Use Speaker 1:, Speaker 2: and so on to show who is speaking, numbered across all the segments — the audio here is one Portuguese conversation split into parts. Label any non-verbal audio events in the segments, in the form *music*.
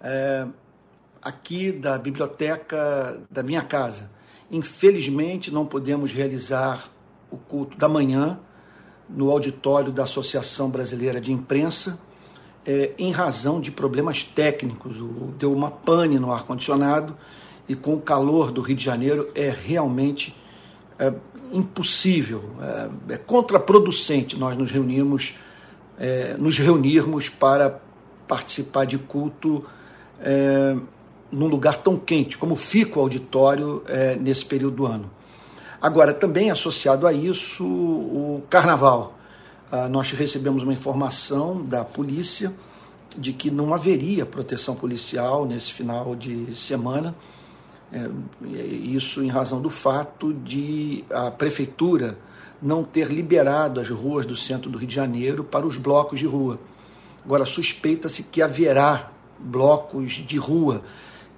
Speaker 1: é, aqui da biblioteca da minha casa. Infelizmente, não podemos realizar o culto da manhã no auditório da Associação Brasileira de Imprensa, é, em razão de problemas técnicos. O, deu uma pane no ar-condicionado e com o calor do Rio de Janeiro é realmente é, impossível, é, é, contraproducente nós nos reunimos, é, nos reunirmos para participar de culto é, num lugar tão quente como fica o auditório é, nesse período do ano. Agora, também associado a isso, o carnaval. Ah, nós recebemos uma informação da polícia de que não haveria proteção policial nesse final de semana. É, isso em razão do fato de a prefeitura não ter liberado as ruas do centro do Rio de Janeiro para os blocos de rua. Agora, suspeita-se que haverá blocos de rua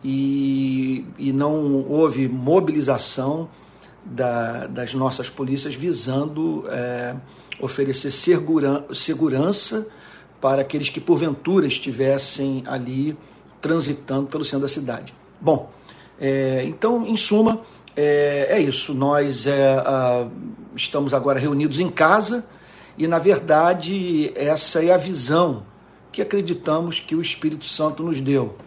Speaker 1: e, e não houve mobilização da, das nossas polícias visando é, oferecer segura, segurança para aqueles que porventura estivessem ali transitando pelo centro da cidade. Bom, é, então, em suma, é, é isso. Nós é, a, estamos agora reunidos em casa e, na verdade, essa é a visão que acreditamos que o Espírito Santo nos deu.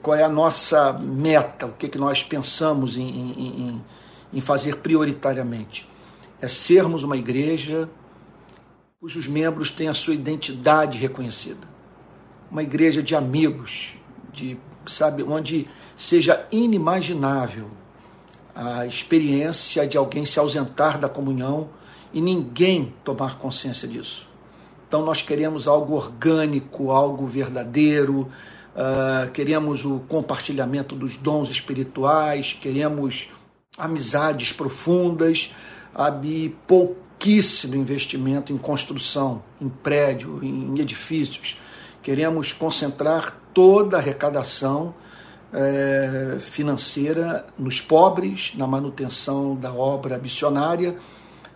Speaker 1: Qual é a nossa meta? O que, que nós pensamos em, em, em fazer prioritariamente? É sermos uma igreja cujos membros têm a sua identidade reconhecida. Uma igreja de amigos, de sabe, onde seja inimaginável a experiência de alguém se ausentar da comunhão e ninguém tomar consciência disso. Então nós queremos algo orgânico, algo verdadeiro, uh, queremos o compartilhamento dos dons espirituais, queremos amizades profundas, e pouquíssimo investimento em construção, em prédio, em edifícios. Queremos concentrar toda a arrecadação é, financeira nos pobres, na manutenção da obra missionária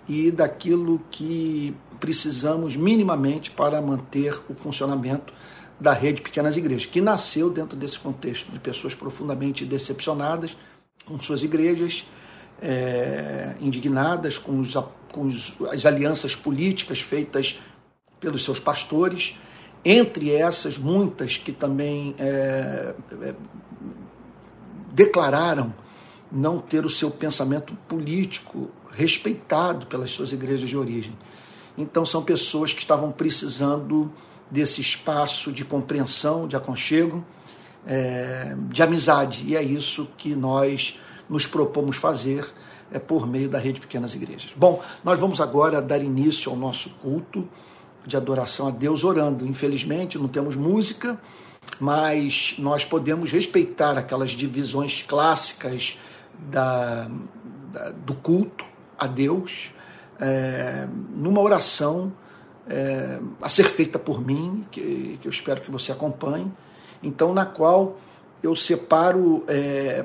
Speaker 1: e daquilo que precisamos minimamente para manter o funcionamento da rede Pequenas Igrejas, que nasceu dentro desse contexto de pessoas profundamente decepcionadas com suas igrejas, é, indignadas com, os, com os, as alianças políticas feitas pelos seus pastores, entre essas muitas que também é, é, declararam não ter o seu pensamento político respeitado pelas suas igrejas de origem. Então, são pessoas que estavam precisando desse espaço de compreensão, de aconchego, é, de amizade. E é isso que nós nos propomos fazer é, por meio da rede Pequenas Igrejas. Bom, nós vamos agora dar início ao nosso culto de adoração a Deus orando. Infelizmente, não temos música, mas nós podemos respeitar aquelas divisões clássicas da, da do culto a Deus é, numa oração é, a ser feita por mim, que, que, eu espero que você acompanhe, então na qual eu separo é,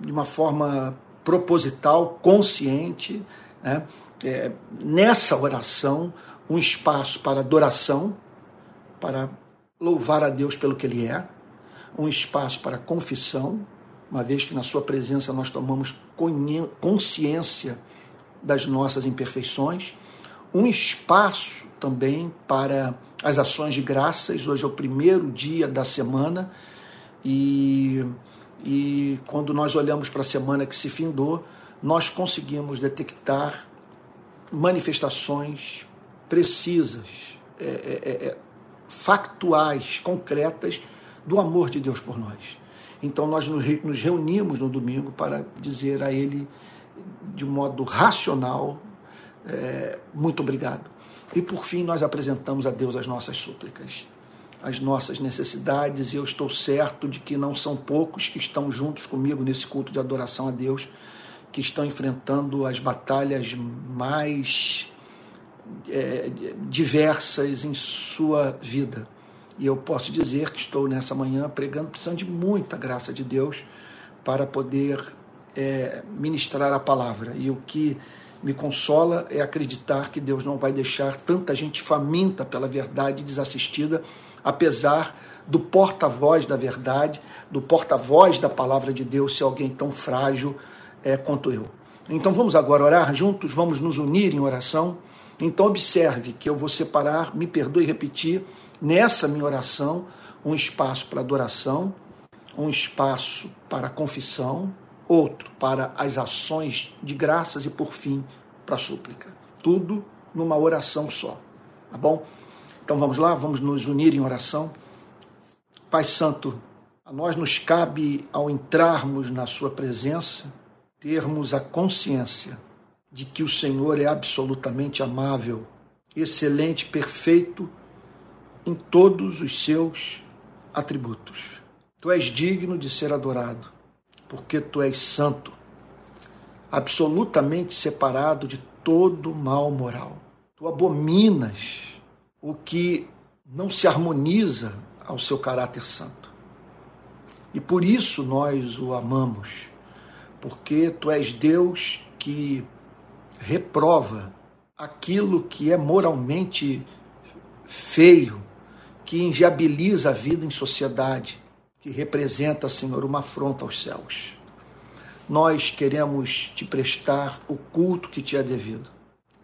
Speaker 1: de uma forma proposital, consciente, né, é, nessa oração, um espaço para adoração, para louvar a Deus pelo que Ele é, um espaço para confissão, uma vez que na Sua presença nós tomamos consciência das nossas imperfeições, um espaço também para as ações de graças. Hoje é o primeiro dia da semana e, e quando nós olhamos para a semana que se findou, nós conseguimos detectar manifestações precisas, é, é, é, é factuais, concretas do amor de Deus por nós. Então nós nos reunimos no domingo para dizer a Ele de modo racional, é, muito obrigado. E por fim, nós apresentamos a Deus as nossas súplicas, as nossas necessidades, e eu estou certo de que não são poucos que estão juntos comigo nesse culto de adoração a Deus, que estão enfrentando as batalhas mais é, diversas em sua vida. E eu posso dizer que estou nessa manhã pregando, precisando de muita graça de Deus para poder é, ministrar a palavra. E o que me consola é acreditar que Deus não vai deixar tanta gente faminta pela verdade desassistida apesar do porta-voz da verdade, do porta-voz da palavra de Deus, se alguém tão frágil é, quanto eu. Então vamos agora orar juntos, vamos nos unir em oração. Então observe que eu vou separar, me perdoe repetir, nessa minha oração, um espaço para adoração, um espaço para confissão, outro para as ações de graças e por fim para a súplica. Tudo numa oração só. Tá bom? Então vamos lá, vamos nos unir em oração. Pai Santo, a nós nos cabe, ao entrarmos na Sua presença, termos a consciência de que o Senhor é absolutamente amável, excelente, perfeito em todos os seus atributos. Tu és digno de ser adorado, porque tu és santo, absolutamente separado de todo mal moral. Tu abominas o que não se harmoniza ao seu caráter santo. E por isso nós o amamos, porque tu és Deus que reprova aquilo que é moralmente feio, que inviabiliza a vida em sociedade, que representa, Senhor, uma afronta aos céus. Nós queremos te prestar o culto que te é devido,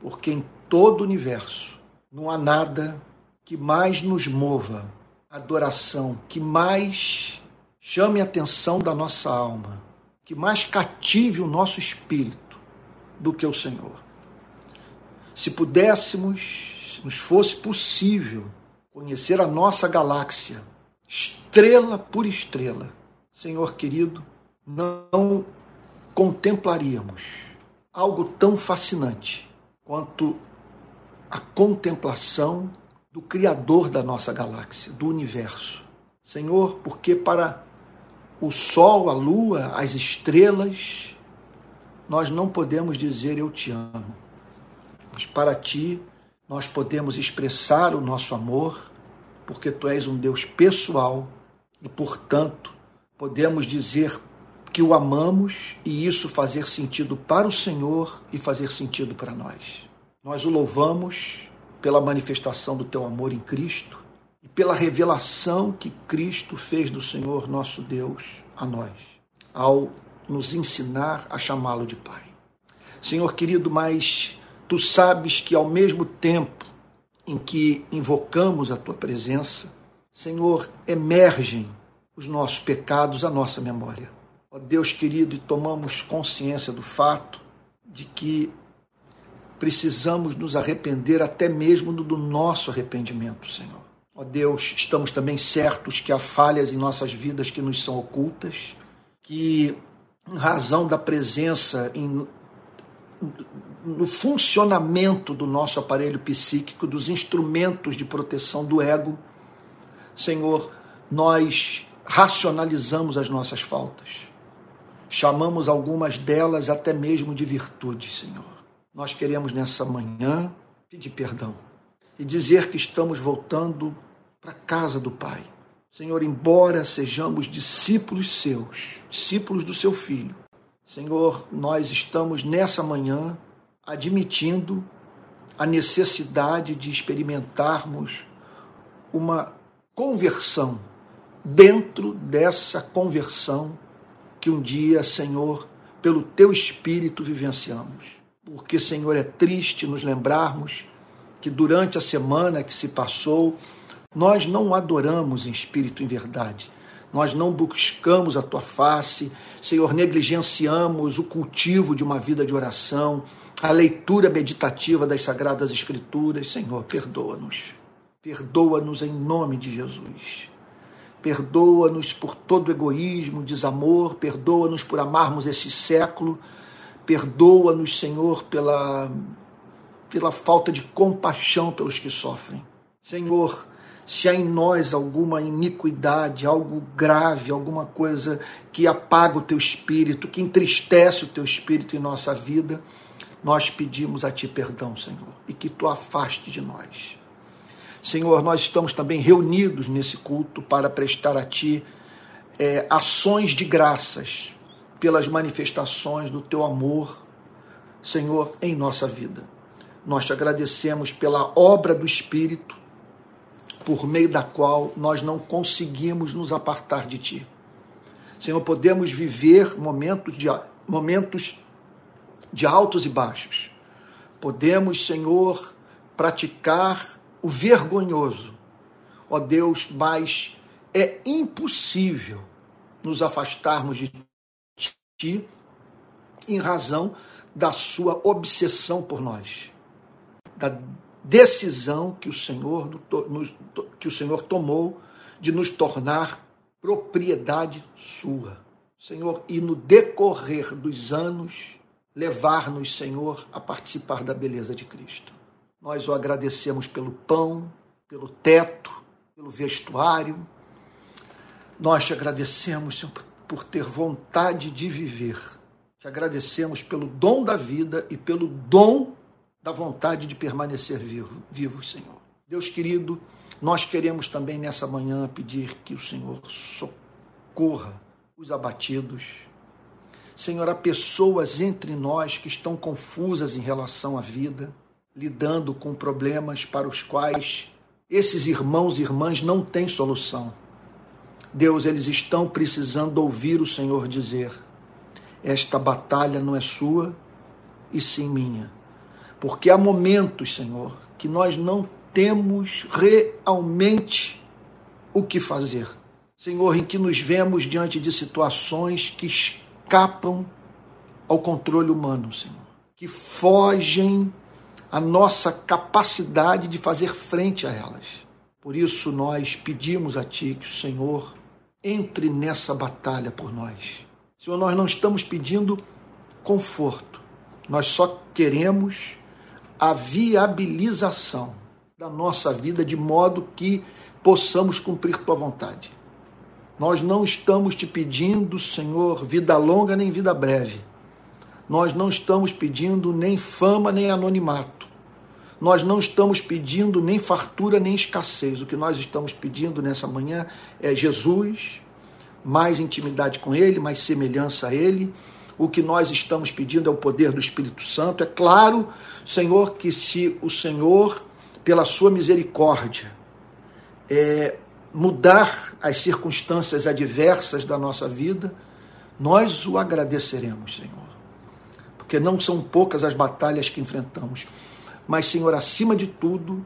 Speaker 1: porque em todo o universo não há nada que mais nos mova adoração que mais chame a atenção da nossa alma, que mais cative o nosso espírito do que o Senhor. Se pudéssemos, se nos fosse possível conhecer a nossa galáxia, estrela por estrela, Senhor querido, não contemplaríamos algo tão fascinante quanto a contemplação do Criador da nossa galáxia, do universo. Senhor, porque para o Sol, a Lua, as estrelas, nós não podemos dizer eu te amo. Mas para ti, nós podemos expressar o nosso amor, porque tu és um Deus pessoal e, portanto, podemos dizer que o amamos e isso fazer sentido para o Senhor e fazer sentido para nós. Nós o louvamos pela manifestação do teu amor em Cristo e pela revelação que Cristo fez do Senhor nosso Deus a nós, ao nos ensinar a chamá-lo de Pai. Senhor querido, mas tu sabes que ao mesmo tempo em que invocamos a tua presença, Senhor, emergem os nossos pecados à nossa memória. Ó Deus querido, e tomamos consciência do fato de que precisamos nos arrepender até mesmo do nosso arrependimento, Senhor. Ó Deus, estamos também certos que há falhas em nossas vidas que nos são ocultas, que em razão da presença em, no funcionamento do nosso aparelho psíquico, dos instrumentos de proteção do ego, Senhor, nós racionalizamos as nossas faltas. Chamamos algumas delas até mesmo de virtudes, Senhor nós queremos nessa manhã pedir perdão e dizer que estamos voltando para a casa do Pai. Senhor, embora sejamos discípulos seus, discípulos do seu Filho, Senhor, nós estamos nessa manhã admitindo a necessidade de experimentarmos uma conversão dentro dessa conversão que um dia, Senhor, pelo teu Espírito vivenciamos. Porque, Senhor, é triste nos lembrarmos que durante a semana que se passou, nós não adoramos em espírito e em verdade. Nós não buscamos a tua face, Senhor, negligenciamos o cultivo de uma vida de oração, a leitura meditativa das sagradas escrituras. Senhor, perdoa-nos. Perdoa-nos em nome de Jesus. Perdoa-nos por todo egoísmo, desamor, perdoa-nos por amarmos esse século Perdoa-nos, Senhor, pela, pela falta de compaixão pelos que sofrem. Senhor, se há em nós alguma iniquidade, algo grave, alguma coisa que apaga o teu espírito, que entristece o teu espírito em nossa vida, nós pedimos a ti perdão, Senhor, e que tu afaste de nós. Senhor, nós estamos também reunidos nesse culto para prestar a ti é, ações de graças pelas manifestações do teu amor, Senhor, em nossa vida. Nós te agradecemos pela obra do Espírito, por meio da qual nós não conseguimos nos apartar de Ti. Senhor, podemos viver momentos de, momentos de altos e baixos. Podemos, Senhor, praticar o vergonhoso. Ó Deus, mas é impossível nos afastarmos de Ti em razão da Sua obsessão por nós, da decisão que o Senhor, que o Senhor tomou de nos tornar propriedade sua. Senhor, e no decorrer dos anos, levar-nos, Senhor, a participar da beleza de Cristo. Nós o agradecemos pelo pão, pelo teto, pelo vestuário. Nós te agradecemos, Senhor, por ter vontade de viver. Te agradecemos pelo dom da vida e pelo dom da vontade de permanecer vivo, vivo, Senhor. Deus querido, nós queremos também nessa manhã pedir que o Senhor socorra os abatidos. Senhor, há pessoas entre nós que estão confusas em relação à vida, lidando com problemas para os quais esses irmãos e irmãs não têm solução. Deus, eles estão precisando ouvir o Senhor dizer: Esta batalha não é sua, e sim minha porque há momentos, Senhor, que nós não temos realmente o que fazer. Senhor, em que nos vemos diante de situações que escapam ao controle humano, Senhor, que fogem à nossa capacidade de fazer frente a elas. Por isso nós pedimos a Ti que o Senhor entre nessa batalha por nós. Senhor, nós não estamos pedindo conforto, nós só queremos a viabilização da nossa vida de modo que possamos cumprir tua vontade. Nós não estamos te pedindo, Senhor, vida longa nem vida breve. Nós não estamos pedindo nem fama nem anonimato. Nós não estamos pedindo nem fartura nem escassez. O que nós estamos pedindo nessa manhã é Jesus, mais intimidade com Ele, mais semelhança a Ele o que nós estamos pedindo é o poder do Espírito Santo. É claro, Senhor, que se o Senhor, pela sua misericórdia, é, mudar as circunstâncias adversas da nossa vida, nós o agradeceremos, Senhor. Porque não são poucas as batalhas que enfrentamos. Mas, Senhor, acima de tudo,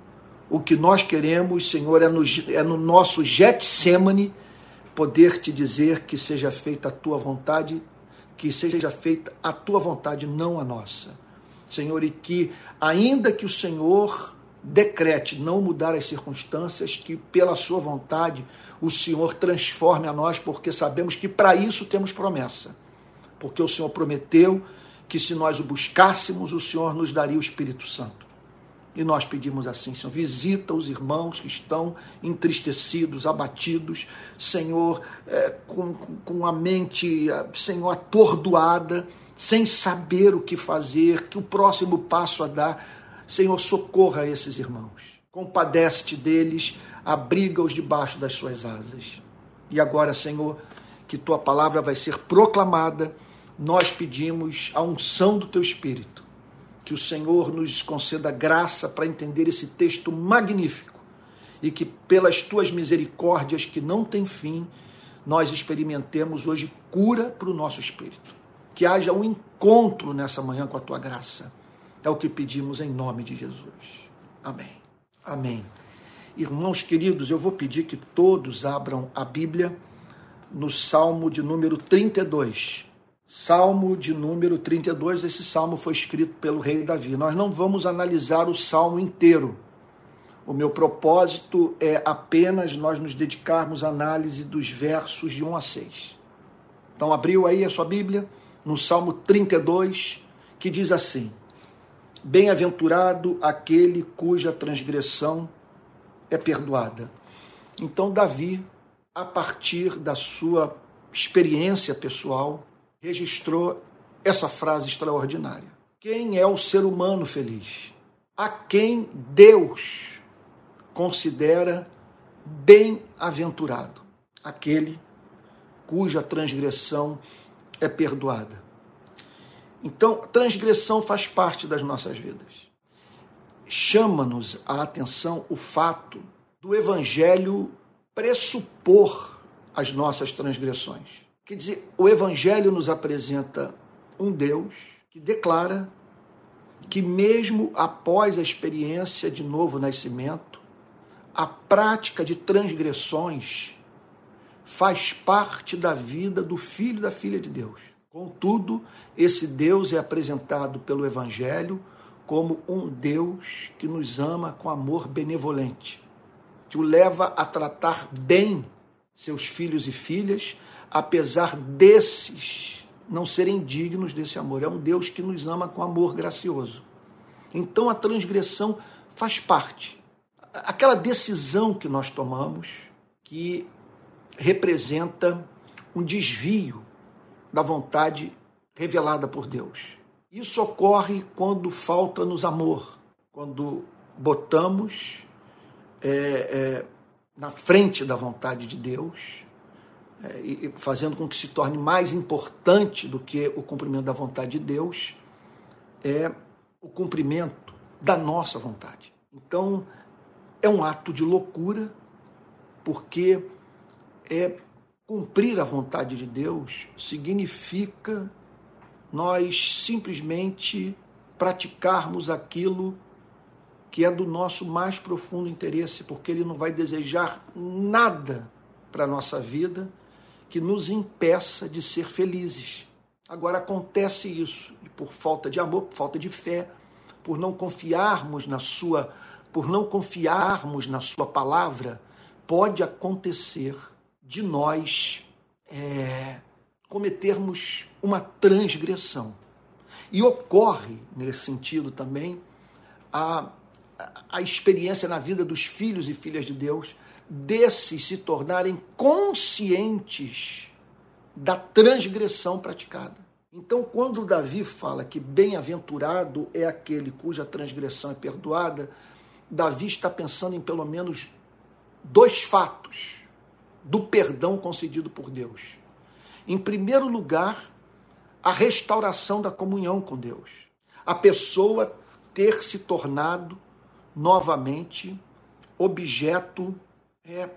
Speaker 1: o que nós queremos, Senhor, é no, é no nosso Getsemane poder te dizer que seja feita a tua vontade que seja feita a tua vontade, não a nossa. Senhor, e que, ainda que o Senhor decrete não mudar as circunstâncias, que pela sua vontade o Senhor transforme a nós, porque sabemos que para isso temos promessa. Porque o Senhor prometeu que se nós o buscássemos, o Senhor nos daria o Espírito Santo. E nós pedimos assim, Senhor, visita os irmãos que estão entristecidos, abatidos, Senhor, é, com, com a mente, Senhor, atordoada, sem saber o que fazer, que o próximo passo a dar. Senhor, socorra esses irmãos. Compadece-te deles, abriga-os debaixo das suas asas. E agora, Senhor, que tua palavra vai ser proclamada, nós pedimos a unção do teu Espírito que o Senhor nos conceda graça para entender esse texto magnífico e que, pelas tuas misericórdias que não têm fim, nós experimentemos hoje cura para o nosso espírito. Que haja um encontro nessa manhã com a tua graça. É o que pedimos em nome de Jesus. Amém. Amém. Irmãos queridos, eu vou pedir que todos abram a Bíblia no Salmo de número 32. Salmo de número 32, esse salmo foi escrito pelo rei Davi. Nós não vamos analisar o salmo inteiro. O meu propósito é apenas nós nos dedicarmos à análise dos versos de 1 a 6. Então, abriu aí a sua Bíblia, no Salmo 32, que diz assim: Bem-aventurado aquele cuja transgressão é perdoada. Então, Davi, a partir da sua experiência pessoal, registrou essa frase extraordinária. Quem é o ser humano feliz? A quem Deus considera bem-aventurado? Aquele cuja transgressão é perdoada. Então, transgressão faz parte das nossas vidas. Chama-nos a atenção o fato do evangelho pressupor as nossas transgressões. Quer dizer, o evangelho nos apresenta um Deus que declara que mesmo após a experiência de novo nascimento, a prática de transgressões faz parte da vida do filho e da filha de Deus. Contudo, esse Deus é apresentado pelo Evangelho como um Deus que nos ama com amor benevolente, que o leva a tratar bem seus filhos e filhas, apesar desses não serem dignos desse amor. É um Deus que nos ama com amor gracioso. Então a transgressão faz parte. Aquela decisão que nós tomamos, que representa um desvio da vontade revelada por Deus. Isso ocorre quando falta-nos amor, quando botamos é, é, na frente da vontade de Deus, é, e fazendo com que se torne mais importante do que o cumprimento da vontade de Deus, é o cumprimento da nossa vontade. Então, é um ato de loucura, porque é cumprir a vontade de Deus significa nós simplesmente praticarmos aquilo que é do nosso mais profundo interesse, porque ele não vai desejar nada para a nossa vida que nos impeça de ser felizes. Agora acontece isso por falta de amor, por falta de fé, por não confiarmos na sua, por não confiarmos na sua palavra, pode acontecer de nós é, cometermos uma transgressão. E ocorre, nesse sentido também, a, a experiência na vida dos filhos e filhas de Deus desses se tornarem conscientes da transgressão praticada. Então, quando Davi fala que bem-aventurado é aquele cuja transgressão é perdoada, Davi está pensando em pelo menos dois fatos do perdão concedido por Deus. Em primeiro lugar, a restauração da comunhão com Deus. A pessoa ter se tornado novamente objeto é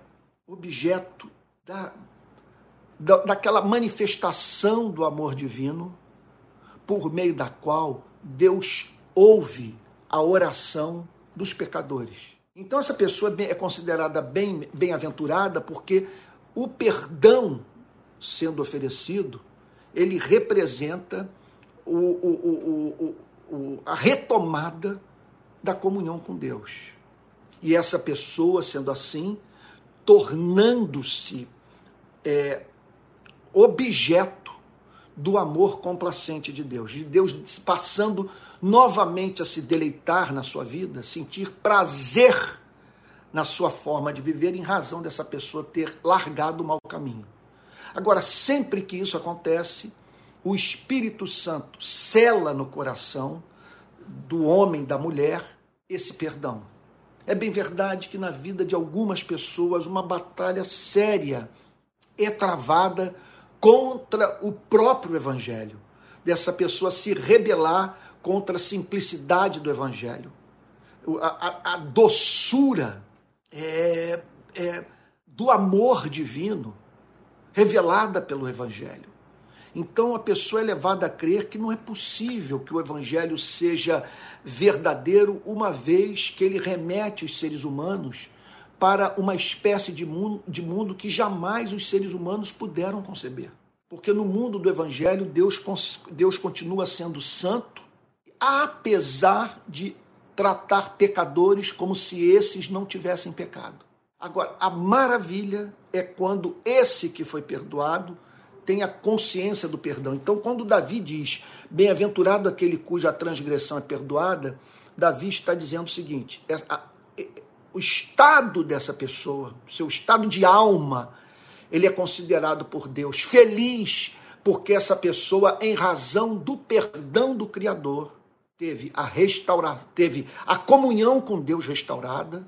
Speaker 1: objeto da da, daquela manifestação do amor divino, por meio da qual Deus ouve a oração dos pecadores. Então, essa pessoa é considerada bem, bem-aventurada porque o perdão sendo oferecido, ele representa o, o, o, a retomada da comunhão com Deus. E essa pessoa, sendo assim, tornando-se é, objeto do amor complacente de Deus, de Deus passando novamente a se deleitar na sua vida, sentir prazer na sua forma de viver em razão dessa pessoa ter largado o mau caminho. Agora, sempre que isso acontece, o Espírito Santo cela no coração do homem, da mulher, esse perdão. É bem verdade que na vida de algumas pessoas uma batalha séria é travada contra o próprio Evangelho, dessa pessoa se rebelar contra a simplicidade do Evangelho, a, a, a doçura é, é, do amor divino revelada pelo Evangelho. Então a pessoa é levada a crer que não é possível que o Evangelho seja verdadeiro, uma vez que ele remete os seres humanos para uma espécie de mundo, de mundo que jamais os seres humanos puderam conceber. Porque no mundo do Evangelho, Deus, Deus continua sendo santo, apesar de tratar pecadores como se esses não tivessem pecado. Agora, a maravilha é quando esse que foi perdoado tem a consciência do perdão. Então, quando Davi diz: Bem-aventurado aquele cuja transgressão é perdoada, Davi está dizendo o seguinte: é, é, o estado dessa pessoa, seu estado de alma, ele é considerado por Deus feliz, porque essa pessoa, em razão do perdão do Criador, teve a restaurar, teve a comunhão com Deus restaurada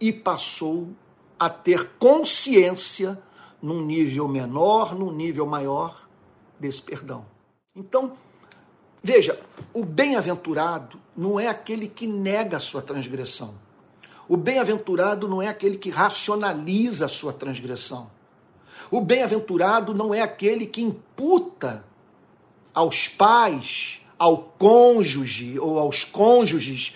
Speaker 1: e passou a ter consciência num nível menor, num nível maior desse perdão. Então, veja, o bem-aventurado não é aquele que nega a sua transgressão O bem-aventurado não é aquele que racionaliza a sua transgressão. O bem-aventurado não é aquele que imputa aos pais, ao cônjuge ou aos cônjuges,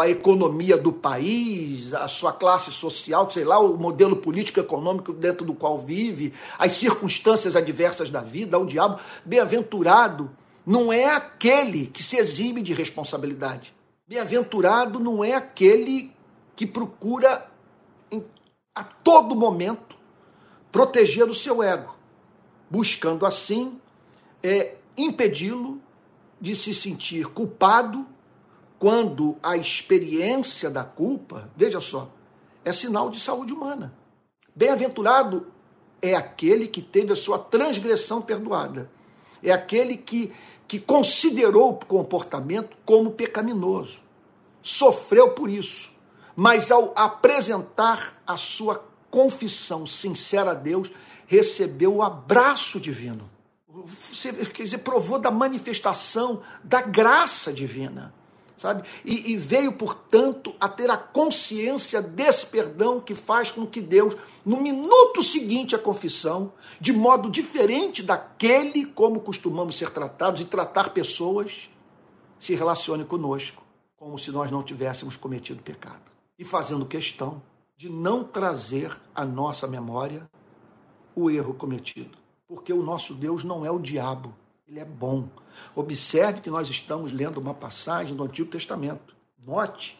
Speaker 1: a economia do país, a sua classe social, sei lá, o modelo político econômico dentro do qual vive, as circunstâncias adversas da vida, ao diabo. Bem-aventurado não é aquele que se exime de responsabilidade. Bem-aventurado não é aquele que procura em, a todo momento proteger o seu ego, buscando assim é, impedi-lo de se sentir culpado quando a experiência da culpa, veja só, é sinal de saúde humana. Bem-aventurado é aquele que teve a sua transgressão perdoada. É aquele que que considerou o comportamento como pecaminoso. Sofreu por isso, mas ao apresentar a sua confissão sincera a Deus, recebeu o abraço divino. Quer dizer, provou da manifestação da graça divina sabe? E, e, veio, portanto, a ter a consciência desse perdão que faz com que Deus, no minuto seguinte à confissão, de modo diferente daquele como costumamos ser tratados e tratar pessoas, se relacione conosco, como se nós não tivéssemos cometido pecado. E fazendo questão de não trazer à nossa memória o erro cometido. Porque o nosso Deus não é o diabo ele é bom. Observe que nós estamos lendo uma passagem do Antigo Testamento. Note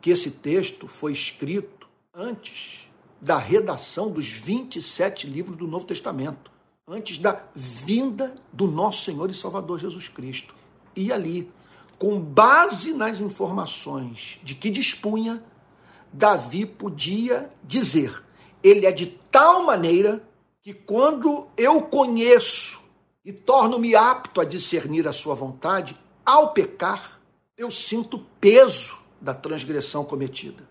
Speaker 1: que esse texto foi escrito antes da redação dos 27 livros do Novo Testamento, antes da vinda do nosso Senhor e Salvador Jesus Cristo. E ali, com base nas informações de que dispunha, Davi podia dizer: ele é de tal maneira que quando eu conheço e torno-me apto a discernir a sua vontade, ao pecar, eu sinto peso da transgressão cometida.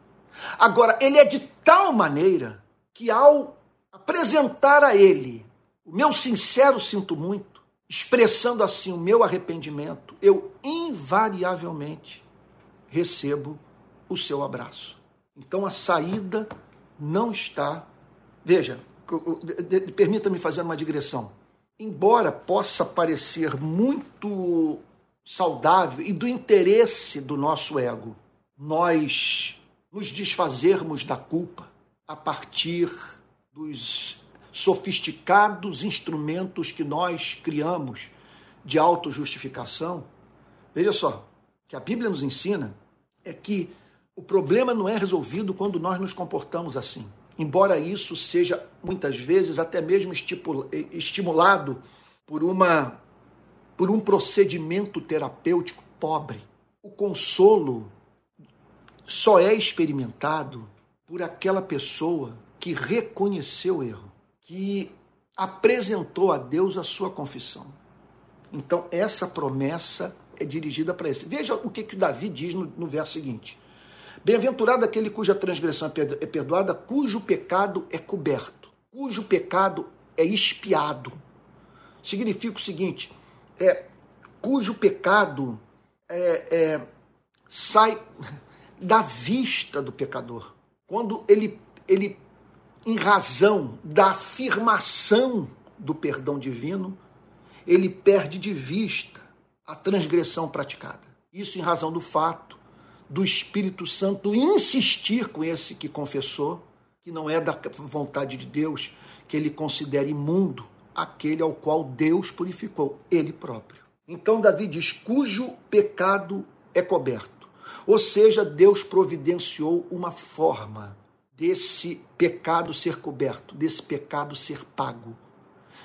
Speaker 1: Agora, ele é de tal maneira que ao apresentar a ele o meu sincero sinto muito, expressando assim o meu arrependimento, eu invariavelmente recebo o seu abraço. Então a saída não está. Veja, permita-me fazer uma digressão embora possa parecer muito saudável e do interesse do nosso ego, nós nos desfazermos da culpa a partir dos sofisticados instrumentos que nós criamos de autojustificação. Veja só, que a Bíblia nos ensina é que o problema não é resolvido quando nós nos comportamos assim embora isso seja muitas vezes até mesmo estimulado por uma por um procedimento terapêutico pobre. O consolo só é experimentado por aquela pessoa que reconheceu o erro, que apresentou a Deus a sua confissão. Então, essa promessa é dirigida para esse. Veja o que, que Davi diz no, no verso seguinte: Bem-aventurado aquele cuja transgressão é perdoada, cujo pecado é coberto, cujo pecado é espiado. Significa o seguinte: é, cujo pecado é, é, sai da vista do pecador. Quando ele, ele, em razão da afirmação do perdão divino, ele perde de vista a transgressão praticada. Isso em razão do fato do Espírito Santo insistir com esse que confessou, que não é da vontade de Deus, que ele considere imundo aquele ao qual Deus purificou, ele próprio. Então Davi diz: cujo pecado é coberto. Ou seja, Deus providenciou uma forma desse pecado ser coberto, desse pecado ser pago,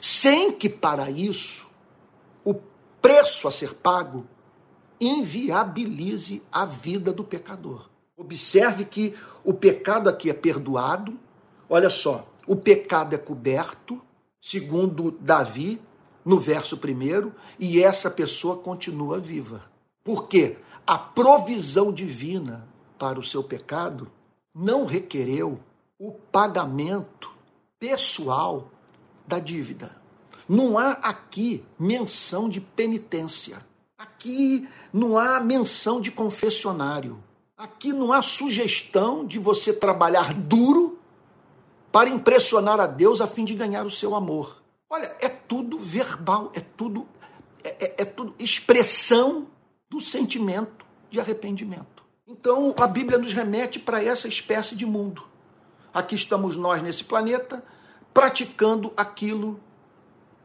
Speaker 1: sem que para isso o preço a ser pago inviabilize a vida do pecador. Observe que o pecado aqui é perdoado. Olha só, o pecado é coberto, segundo Davi, no verso primeiro, e essa pessoa continua viva. Por quê? A provisão divina para o seu pecado não requereu o pagamento pessoal da dívida. Não há aqui menção de penitência. Aqui não há menção de confessionário. Aqui não há sugestão de você trabalhar duro para impressionar a Deus a fim de ganhar o seu amor. Olha, é tudo verbal, é tudo é, é, é tudo expressão do sentimento de arrependimento. Então, a Bíblia nos remete para essa espécie de mundo. Aqui estamos nós nesse planeta praticando aquilo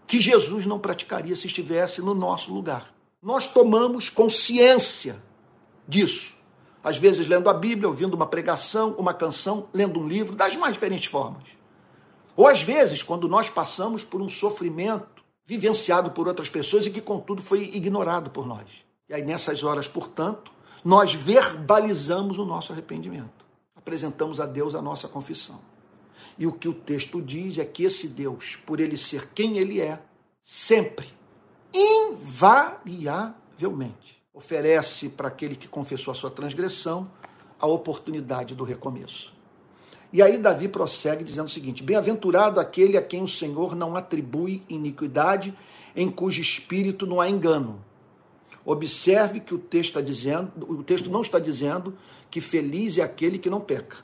Speaker 1: que Jesus não praticaria se estivesse no nosso lugar. Nós tomamos consciência disso. Às vezes lendo a Bíblia, ouvindo uma pregação, uma canção, lendo um livro, das mais diferentes formas. Ou às vezes, quando nós passamos por um sofrimento vivenciado por outras pessoas e que, contudo, foi ignorado por nós. E aí, nessas horas, portanto, nós verbalizamos o nosso arrependimento. Apresentamos a Deus a nossa confissão. E o que o texto diz é que esse Deus, por ele ser quem ele é, sempre, invariavelmente, oferece para aquele que confessou a sua transgressão a oportunidade do recomeço. E aí Davi prossegue dizendo o seguinte: Bem-aventurado aquele a quem o Senhor não atribui iniquidade, em cujo espírito não há engano. Observe que o texto está dizendo, o texto não está dizendo que feliz é aquele que não peca.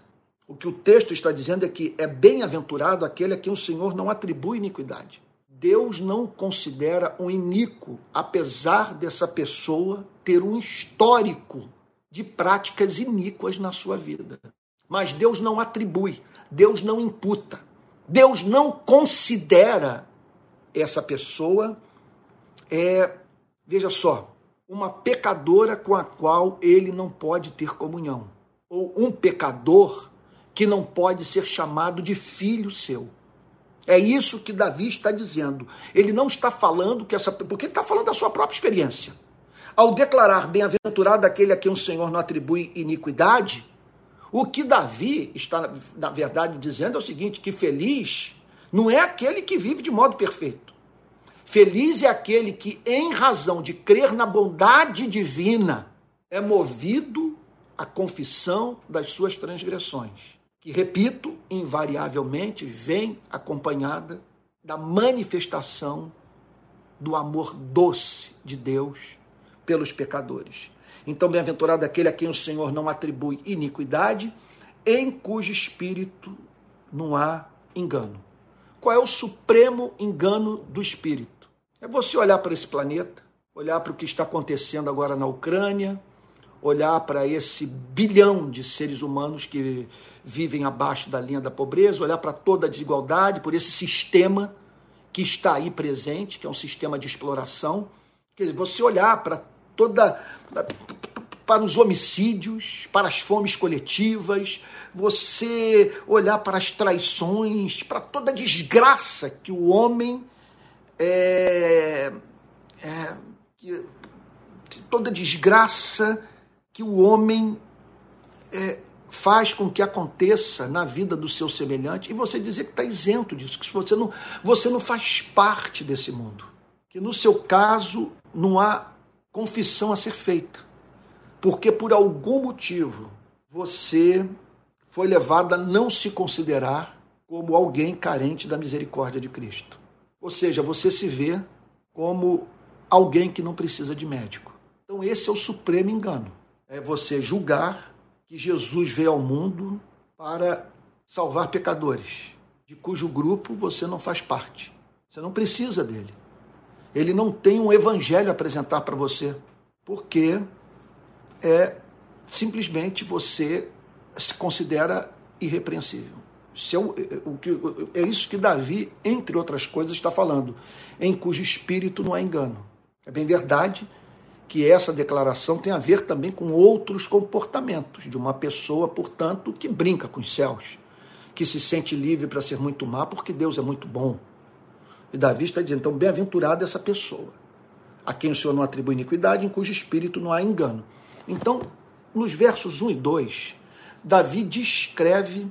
Speaker 1: O que o texto está dizendo é que é bem-aventurado aquele a quem o Senhor não atribui iniquidade. Deus não considera um iníquo, apesar dessa pessoa ter um histórico de práticas iníquas na sua vida. Mas Deus não atribui, Deus não imputa, Deus não considera essa pessoa, é, veja só, uma pecadora com a qual ele não pode ter comunhão, ou um pecador que não pode ser chamado de filho seu. É isso que Davi está dizendo. Ele não está falando que essa. Porque ele está falando da sua própria experiência. Ao declarar bem-aventurado aquele a quem o Senhor não atribui iniquidade, o que Davi está, na verdade, dizendo é o seguinte: que feliz não é aquele que vive de modo perfeito. Feliz é aquele que, em razão de crer na bondade divina, é movido à confissão das suas transgressões que, repito, invariavelmente vem acompanhada da manifestação do amor doce de Deus pelos pecadores. Então, bem-aventurado aquele a quem o Senhor não atribui iniquidade, em cujo espírito não há engano. Qual é o supremo engano do espírito? É você olhar para esse planeta, olhar para o que está acontecendo agora na Ucrânia, olhar para esse bilhão de seres humanos que vivem abaixo da linha da pobreza, olhar para toda a desigualdade, por esse sistema que está aí presente, que é um sistema de exploração. Quer dizer, você olhar para toda para os homicídios, para as fomes coletivas, você olhar para as traições, para toda a desgraça que o homem é, é toda desgraça que o homem é, faz com que aconteça na vida do seu semelhante e você dizer que está isento disso, que você não, você não faz parte desse mundo. Que no seu caso não há confissão a ser feita. Porque por algum motivo você foi levado a não se considerar como alguém carente da misericórdia de Cristo. Ou seja, você se vê como alguém que não precisa de médico. Então, esse é o supremo engano é você julgar que Jesus veio ao mundo para salvar pecadores, de cujo grupo você não faz parte. Você não precisa dele. Ele não tem um evangelho a apresentar para você, porque é simplesmente você se considera irrepreensível. Isso é, o, é isso que Davi, entre outras coisas, está falando, em cujo espírito não há engano. É bem verdade que essa declaração tem a ver também com outros comportamentos de uma pessoa, portanto, que brinca com os céus, que se sente livre para ser muito má porque Deus é muito bom. E Davi está dizendo, então, bem-aventurada essa pessoa, a quem o Senhor não atribui iniquidade, em cujo espírito não há engano. Então, nos versos 1 e 2, Davi descreve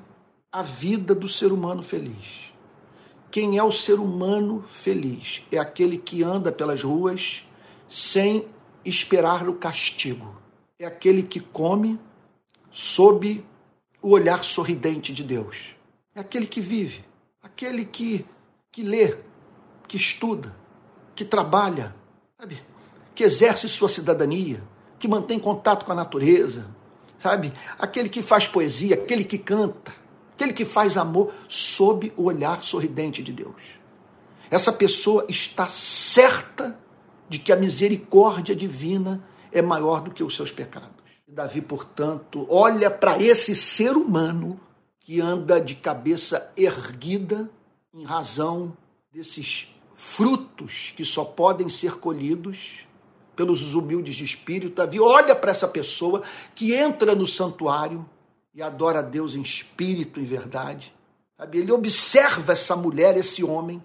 Speaker 1: a vida do ser humano feliz. Quem é o ser humano feliz? É aquele que anda pelas ruas sem esperar o castigo. É aquele que come sob o olhar sorridente de Deus. É aquele que vive, aquele que, que lê, que estuda, que trabalha, sabe? que exerce sua cidadania, que mantém contato com a natureza, sabe? Aquele que faz poesia, aquele que canta, aquele que faz amor sob o olhar sorridente de Deus. Essa pessoa está certa de que a misericórdia divina é maior do que os seus pecados. Davi, portanto, olha para esse ser humano que anda de cabeça erguida em razão desses frutos que só podem ser colhidos pelos humildes de espírito. Davi olha para essa pessoa que entra no santuário e adora a Deus em espírito e verdade. Ele observa essa mulher, esse homem,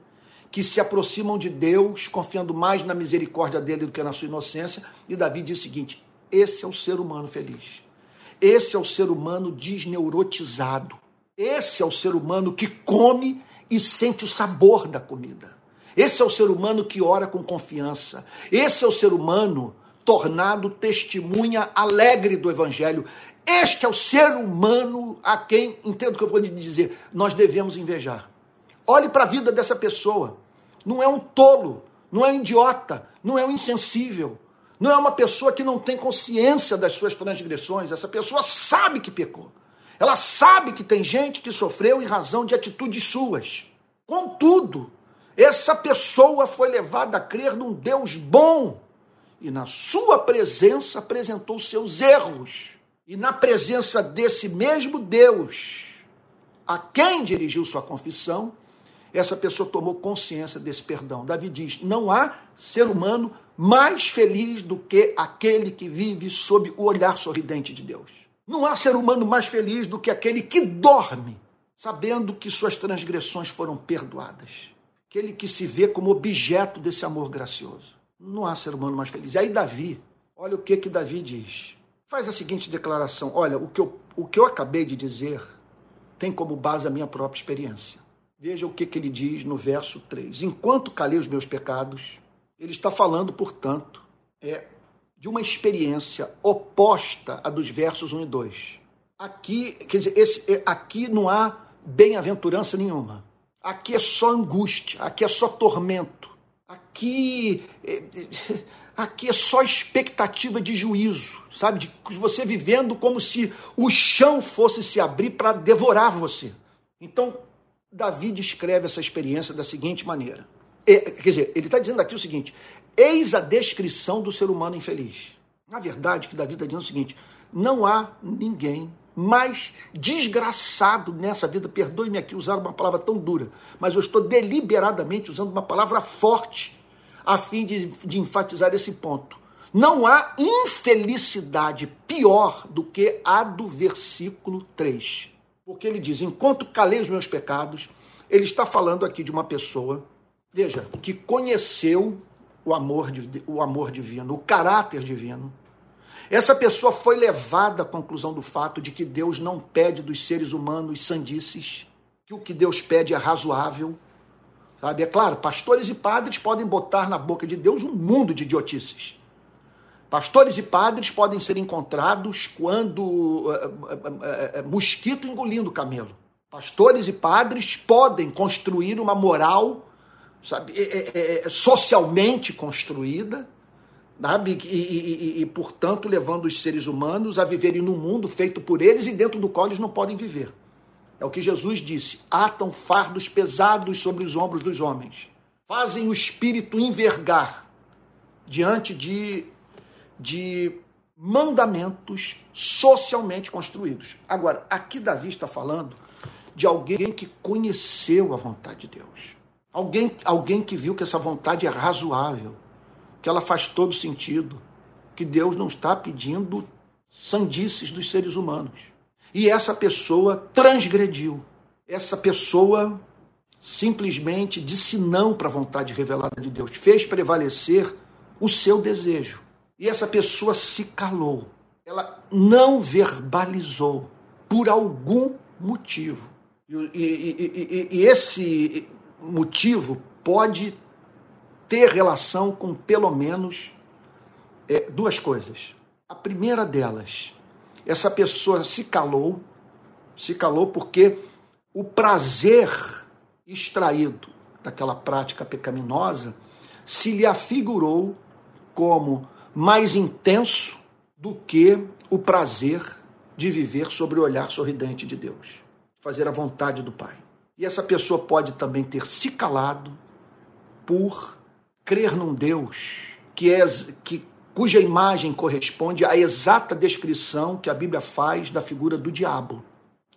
Speaker 1: que se aproximam de Deus, confiando mais na misericórdia dele do que na sua inocência. E Davi diz o seguinte: esse é o ser humano feliz. Esse é o ser humano desneurotizado. Esse é o ser humano que come e sente o sabor da comida. Esse é o ser humano que ora com confiança. Esse é o ser humano tornado testemunha alegre do Evangelho. Este é o ser humano a quem, entendo o que eu vou lhe dizer, nós devemos invejar. Olhe para a vida dessa pessoa. Não é um tolo, não é um idiota, não é um insensível, não é uma pessoa que não tem consciência das suas transgressões. Essa pessoa sabe que pecou. Ela sabe que tem gente que sofreu em razão de atitudes suas. Contudo, essa pessoa foi levada a crer num Deus bom e, na sua presença, apresentou seus erros. E na presença desse mesmo Deus, a quem dirigiu sua confissão, essa pessoa tomou consciência desse perdão. Davi diz: não há ser humano mais feliz do que aquele que vive sob o olhar sorridente de Deus. Não há ser humano mais feliz do que aquele que dorme, sabendo que suas transgressões foram perdoadas aquele que se vê como objeto desse amor gracioso. Não há ser humano mais feliz. E aí Davi, olha o que que Davi diz. Faz a seguinte declaração: olha, o que eu, o que eu acabei de dizer tem como base a minha própria experiência. Veja o que, que ele diz no verso 3. Enquanto calei os meus pecados, ele está falando, portanto, é, de uma experiência oposta à dos versos 1 e 2. Aqui, quer dizer, esse, é, aqui não há bem-aventurança nenhuma. Aqui é só angústia, aqui é só tormento, aqui, é, aqui é só expectativa de juízo, sabe? De você vivendo como se o chão fosse se abrir para devorar você. Então, Davi descreve essa experiência da seguinte maneira. É, quer dizer, ele está dizendo aqui o seguinte: eis a descrição do ser humano infeliz. Na verdade, que Davi está dizendo o seguinte: não há ninguém mais desgraçado nessa vida. Perdoe-me aqui usar uma palavra tão dura, mas eu estou deliberadamente usando uma palavra forte a fim de, de enfatizar esse ponto. Não há infelicidade pior do que a do versículo 3. Porque ele diz: Enquanto calei os meus pecados, ele está falando aqui de uma pessoa, veja, que conheceu o amor, o amor divino, o caráter divino, essa pessoa foi levada à conclusão do fato de que Deus não pede dos seres humanos sandices, que o que Deus pede é razoável. Sabe? É claro, pastores e padres podem botar na boca de Deus um mundo de idiotices. Pastores e padres podem ser encontrados quando uh, uh, uh, mosquito engolindo camelo. Pastores e padres podem construir uma moral sabe, é, é, socialmente construída, sabe? E, e, e, portanto, levando os seres humanos a viverem num mundo feito por eles e dentro do qual eles não podem viver. É o que Jesus disse: atam fardos pesados sobre os ombros dos homens, fazem o espírito envergar diante de, de mandamentos socialmente construídos. Agora, aqui Davi está falando de alguém que conheceu a vontade de Deus. Alguém, alguém que viu que essa vontade é razoável que ela faz todo sentido, que Deus não está pedindo sandices dos seres humanos. E essa pessoa transgrediu. Essa pessoa simplesmente disse não para a vontade revelada de Deus, fez prevalecer o seu desejo. E essa pessoa se calou. Ela não verbalizou por algum motivo. E, e, e, e esse motivo pode ter relação com pelo menos é, duas coisas. A primeira delas, essa pessoa se calou, se calou porque o prazer extraído daquela prática pecaminosa se lhe afigurou como mais intenso do que o prazer de viver sobre o olhar sorridente de Deus, fazer a vontade do Pai. E essa pessoa pode também ter se calado por crer num Deus que é que cuja imagem corresponde à exata descrição que a Bíblia faz da figura do diabo.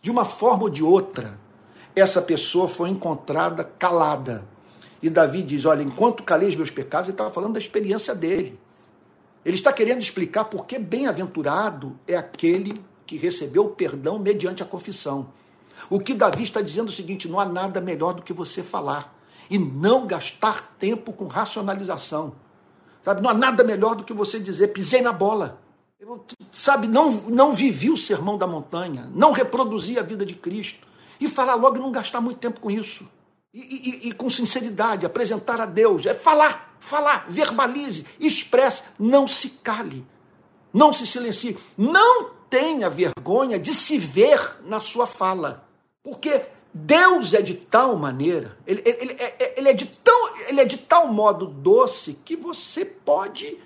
Speaker 1: De uma forma ou de outra, essa pessoa foi encontrada calada. E Davi diz: Olha, enquanto calei os meus pecados, ele estava falando da experiência dele. Ele está querendo explicar por que bem-aventurado é aquele que recebeu o perdão mediante a confissão. O que Davi está dizendo é o seguinte: não há nada melhor do que você falar e não gastar tempo com racionalização. Sabe, não há nada melhor do que você dizer, pisei na bola. Eu, sabe, não, não vivi o sermão da montanha, não reproduzi a vida de Cristo. E falar logo e não gastar muito tempo com isso. E, e, e, com sinceridade, apresentar a Deus. É falar, falar, verbalize, expresse, não se cale, não se silencie. Não tenha vergonha de se ver na sua fala. Porque Deus é de tal maneira, ele, ele, ele, ele, é de tão, ele é de tal modo doce que você pode,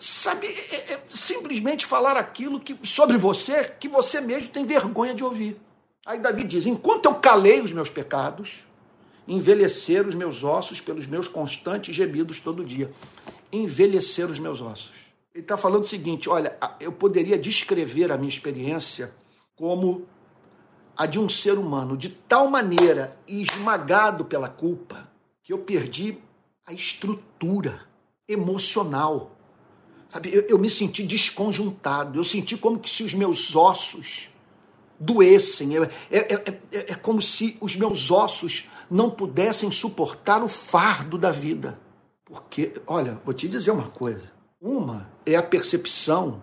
Speaker 1: sabe, é, é, simplesmente falar aquilo que, sobre você que você mesmo tem vergonha de ouvir. Aí Davi diz: Enquanto eu calei os meus pecados, envelhecer os meus ossos pelos meus constantes gemidos todo dia. Envelhecer os meus ossos. Ele está falando o seguinte: olha, eu poderia descrever a minha experiência como a de um ser humano de tal maneira esmagado pela culpa que eu perdi a estrutura emocional. Sabe, eu, eu me senti desconjuntado, eu senti como que se os meus ossos doessem, é, é, é, é como se os meus ossos não pudessem suportar o fardo da vida. Porque, olha, vou te dizer uma coisa. Uma é a percepção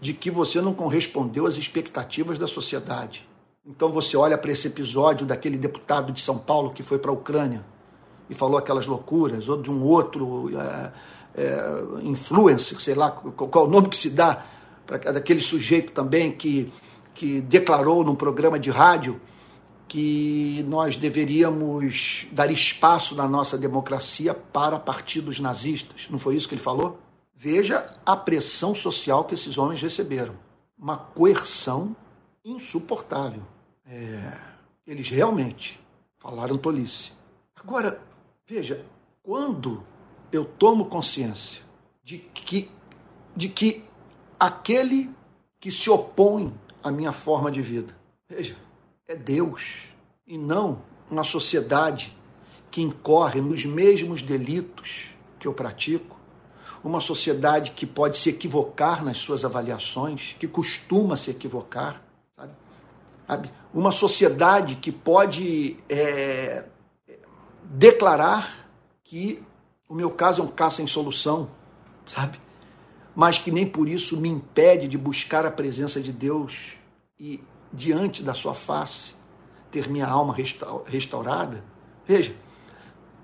Speaker 1: de que você não correspondeu às expectativas da sociedade. Então você olha para esse episódio daquele deputado de São Paulo que foi para a Ucrânia e falou aquelas loucuras, ou de um outro é, é, influencer, sei lá qual, qual, o nome que se dá, para daquele sujeito também que, que declarou num programa de rádio que nós deveríamos dar espaço na nossa democracia para partidos nazistas. Não foi isso que ele falou? Veja a pressão social que esses homens receberam. Uma coerção insuportável. É, eles realmente falaram tolice. Agora, veja, quando eu tomo consciência de que, de que aquele que se opõe à minha forma de vida, veja, é Deus e não uma sociedade que incorre nos mesmos delitos que eu pratico, uma sociedade que pode se equivocar nas suas avaliações, que costuma se equivocar, sabe? Uma sociedade que pode é, declarar que o meu caso é um caso sem solução, sabe? Mas que nem por isso me impede de buscar a presença de Deus e, diante da sua face, ter minha alma restaurada. Veja,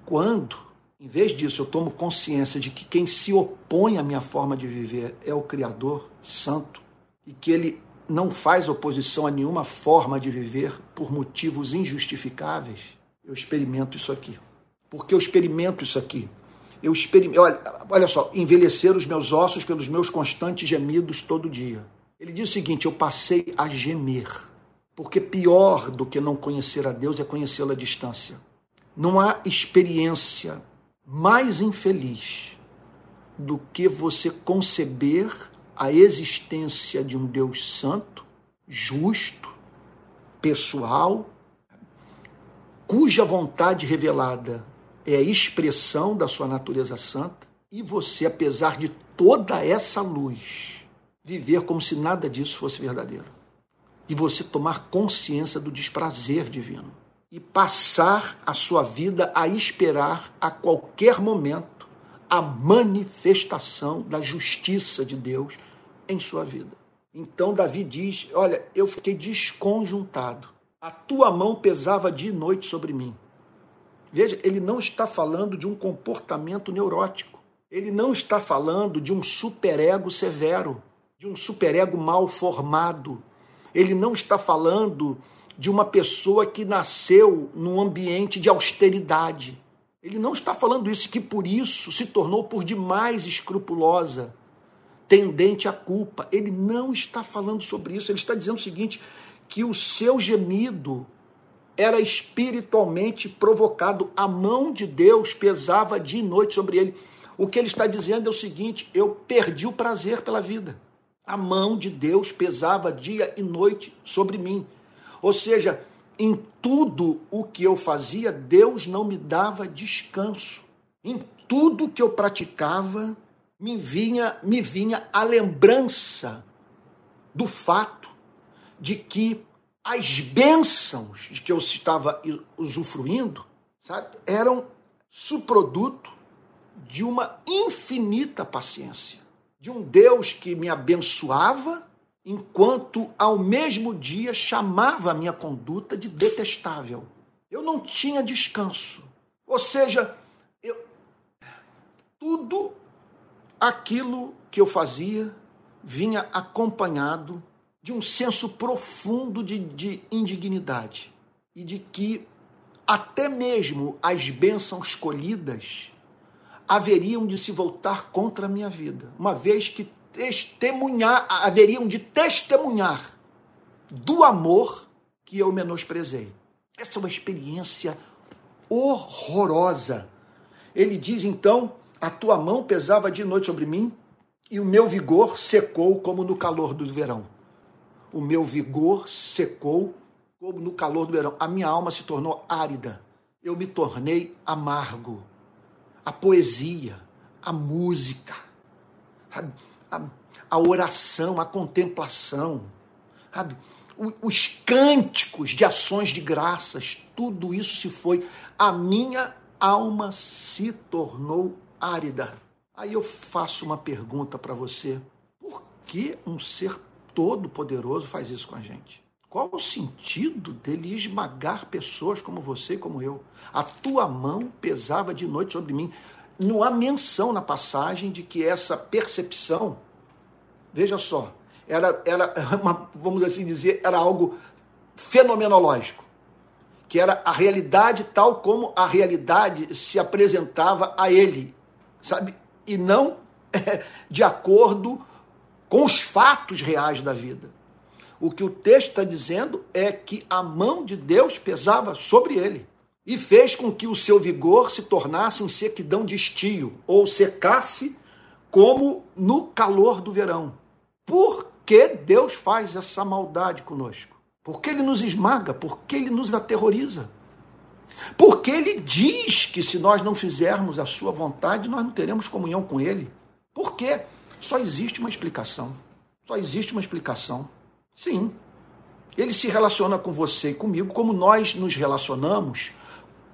Speaker 1: quando, em vez disso, eu tomo consciência de que quem se opõe à minha forma de viver é o Criador Santo e que ele não faz oposição a nenhuma forma de viver por motivos injustificáveis, eu experimento isso aqui. Porque eu experimento isso aqui. Eu experimento, olha, olha só, envelhecer os meus ossos pelos meus constantes gemidos todo dia. Ele diz o seguinte: eu passei a gemer. Porque pior do que não conhecer a Deus é conhecê-lo à distância. Não há experiência mais infeliz do que você conceber a existência de um Deus santo, justo, pessoal, cuja vontade revelada é a expressão da sua natureza santa, e você, apesar de toda essa luz, viver como se nada disso fosse verdadeiro. E você tomar consciência do desprazer divino. E passar a sua vida a esperar a qualquer momento a manifestação da justiça de Deus em sua vida. Então Davi diz: Olha, eu fiquei desconjuntado. A tua mão pesava dia e noite sobre mim. Veja, ele não está falando de um comportamento neurótico. Ele não está falando de um superego severo, de um superego mal formado. Ele não está falando de uma pessoa que nasceu num ambiente de austeridade. Ele não está falando isso que por isso se tornou por demais escrupulosa tendente à culpa. Ele não está falando sobre isso, ele está dizendo o seguinte: que o seu gemido era espiritualmente provocado, a mão de Deus pesava dia e noite sobre ele. O que ele está dizendo é o seguinte: eu perdi o prazer pela vida. A mão de Deus pesava dia e noite sobre mim. Ou seja, em tudo o que eu fazia, Deus não me dava descanso. Em tudo que eu praticava, me vinha, me vinha a lembrança do fato de que as bênçãos de que eu estava usufruindo sabe, eram subproduto de uma infinita paciência, de um Deus que me abençoava, enquanto ao mesmo dia chamava a minha conduta de detestável. Eu não tinha descanso. Ou seja, eu, tudo aquilo que eu fazia vinha acompanhado de um senso profundo de, de indignidade e de que até mesmo as bênçãos escolhidas haveriam de se voltar contra a minha vida, uma vez que testemunhar, haveriam de testemunhar do amor que eu menosprezei. Essa é uma experiência horrorosa. Ele diz então: a tua mão pesava de noite sobre mim e o meu vigor secou como no calor do verão. O meu vigor secou como no calor do verão. A minha alma se tornou árida. Eu me tornei amargo. A poesia, a música, a, a, a oração, a contemplação, sabe? os cânticos de ações de graças, tudo isso se foi. A minha alma se tornou árida. Aí eu faço uma pergunta para você: por que um ser todo-poderoso faz isso com a gente? Qual o sentido dele esmagar pessoas como você e como eu? A tua mão pesava de noite sobre mim. Não há menção na passagem de que essa percepção, veja só, era, era uma, vamos assim dizer, era algo fenomenológico, que era a realidade tal como a realidade se apresentava a ele sabe? E não *laughs* de acordo com os fatos reais da vida. O que o texto está dizendo é que a mão de Deus pesava sobre ele e fez com que o seu vigor se tornasse em sequidão de estio, ou secasse como no calor do verão. Por que Deus faz essa maldade conosco? Porque ele nos esmaga, porque ele nos aterroriza. Porque ele diz que se nós não fizermos a sua vontade, nós não teremos comunhão com ele. Por quê? Só existe uma explicação. Só existe uma explicação. Sim. Ele se relaciona com você e comigo como nós nos relacionamos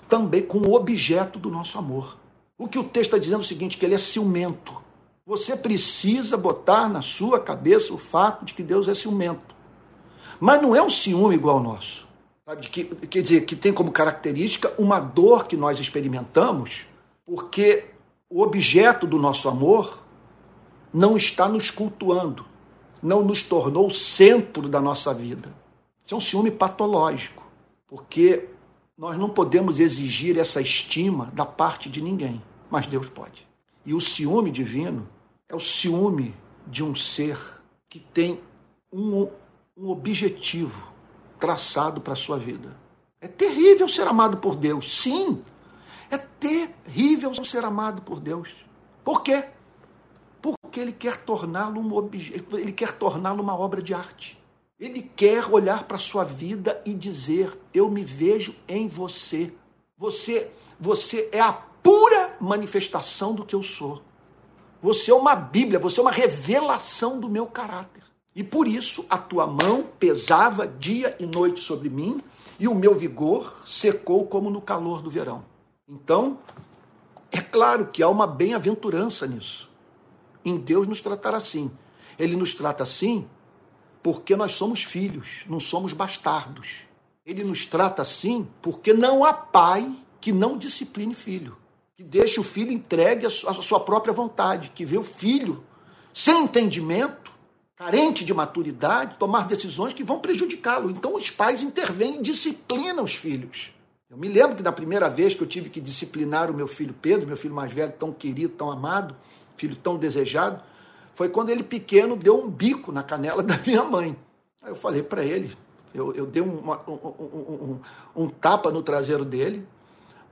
Speaker 1: também com o objeto do nosso amor. O que o texto está dizendo é o seguinte: que ele é ciumento. Você precisa botar na sua cabeça o fato de que Deus é ciumento. Mas não é um ciúme igual ao nosso. Sabe? Que, quer dizer, que tem como característica uma dor que nós experimentamos, porque o objeto do nosso amor não está nos cultuando, não nos tornou o centro da nossa vida. Isso é um ciúme patológico, porque nós não podemos exigir essa estima da parte de ninguém, mas Deus pode. E o ciúme divino é o ciúme de um ser que tem um, um objetivo traçado para a sua vida. É terrível ser amado por Deus, sim. É terrível ser amado por Deus. Por quê? Porque ele quer torná-lo um objeto, ele quer torná-lo uma obra de arte. Ele quer olhar para a sua vida e dizer: "Eu me vejo em você. Você, você é a pura manifestação do que eu sou. Você é uma Bíblia, você é uma revelação do meu caráter. E por isso a tua mão pesava dia e noite sobre mim, e o meu vigor secou como no calor do verão. Então, é claro que há uma bem-aventurança nisso. Em Deus nos tratar assim. Ele nos trata assim porque nós somos filhos, não somos bastardos. Ele nos trata assim porque não há pai que não discipline filho, que deixe o filho entregue à sua própria vontade, que vê o filho sem entendimento carente de maturidade, tomar decisões que vão prejudicá-lo. Então os pais intervêm e disciplinam os filhos. Eu me lembro que na primeira vez que eu tive que disciplinar o meu filho Pedro, meu filho mais velho, tão querido, tão amado, filho tão desejado, foi quando ele pequeno deu um bico na canela *laughs* da minha mãe. Aí eu falei para ele, eu, eu dei uma, um, um, um, um tapa no traseiro dele,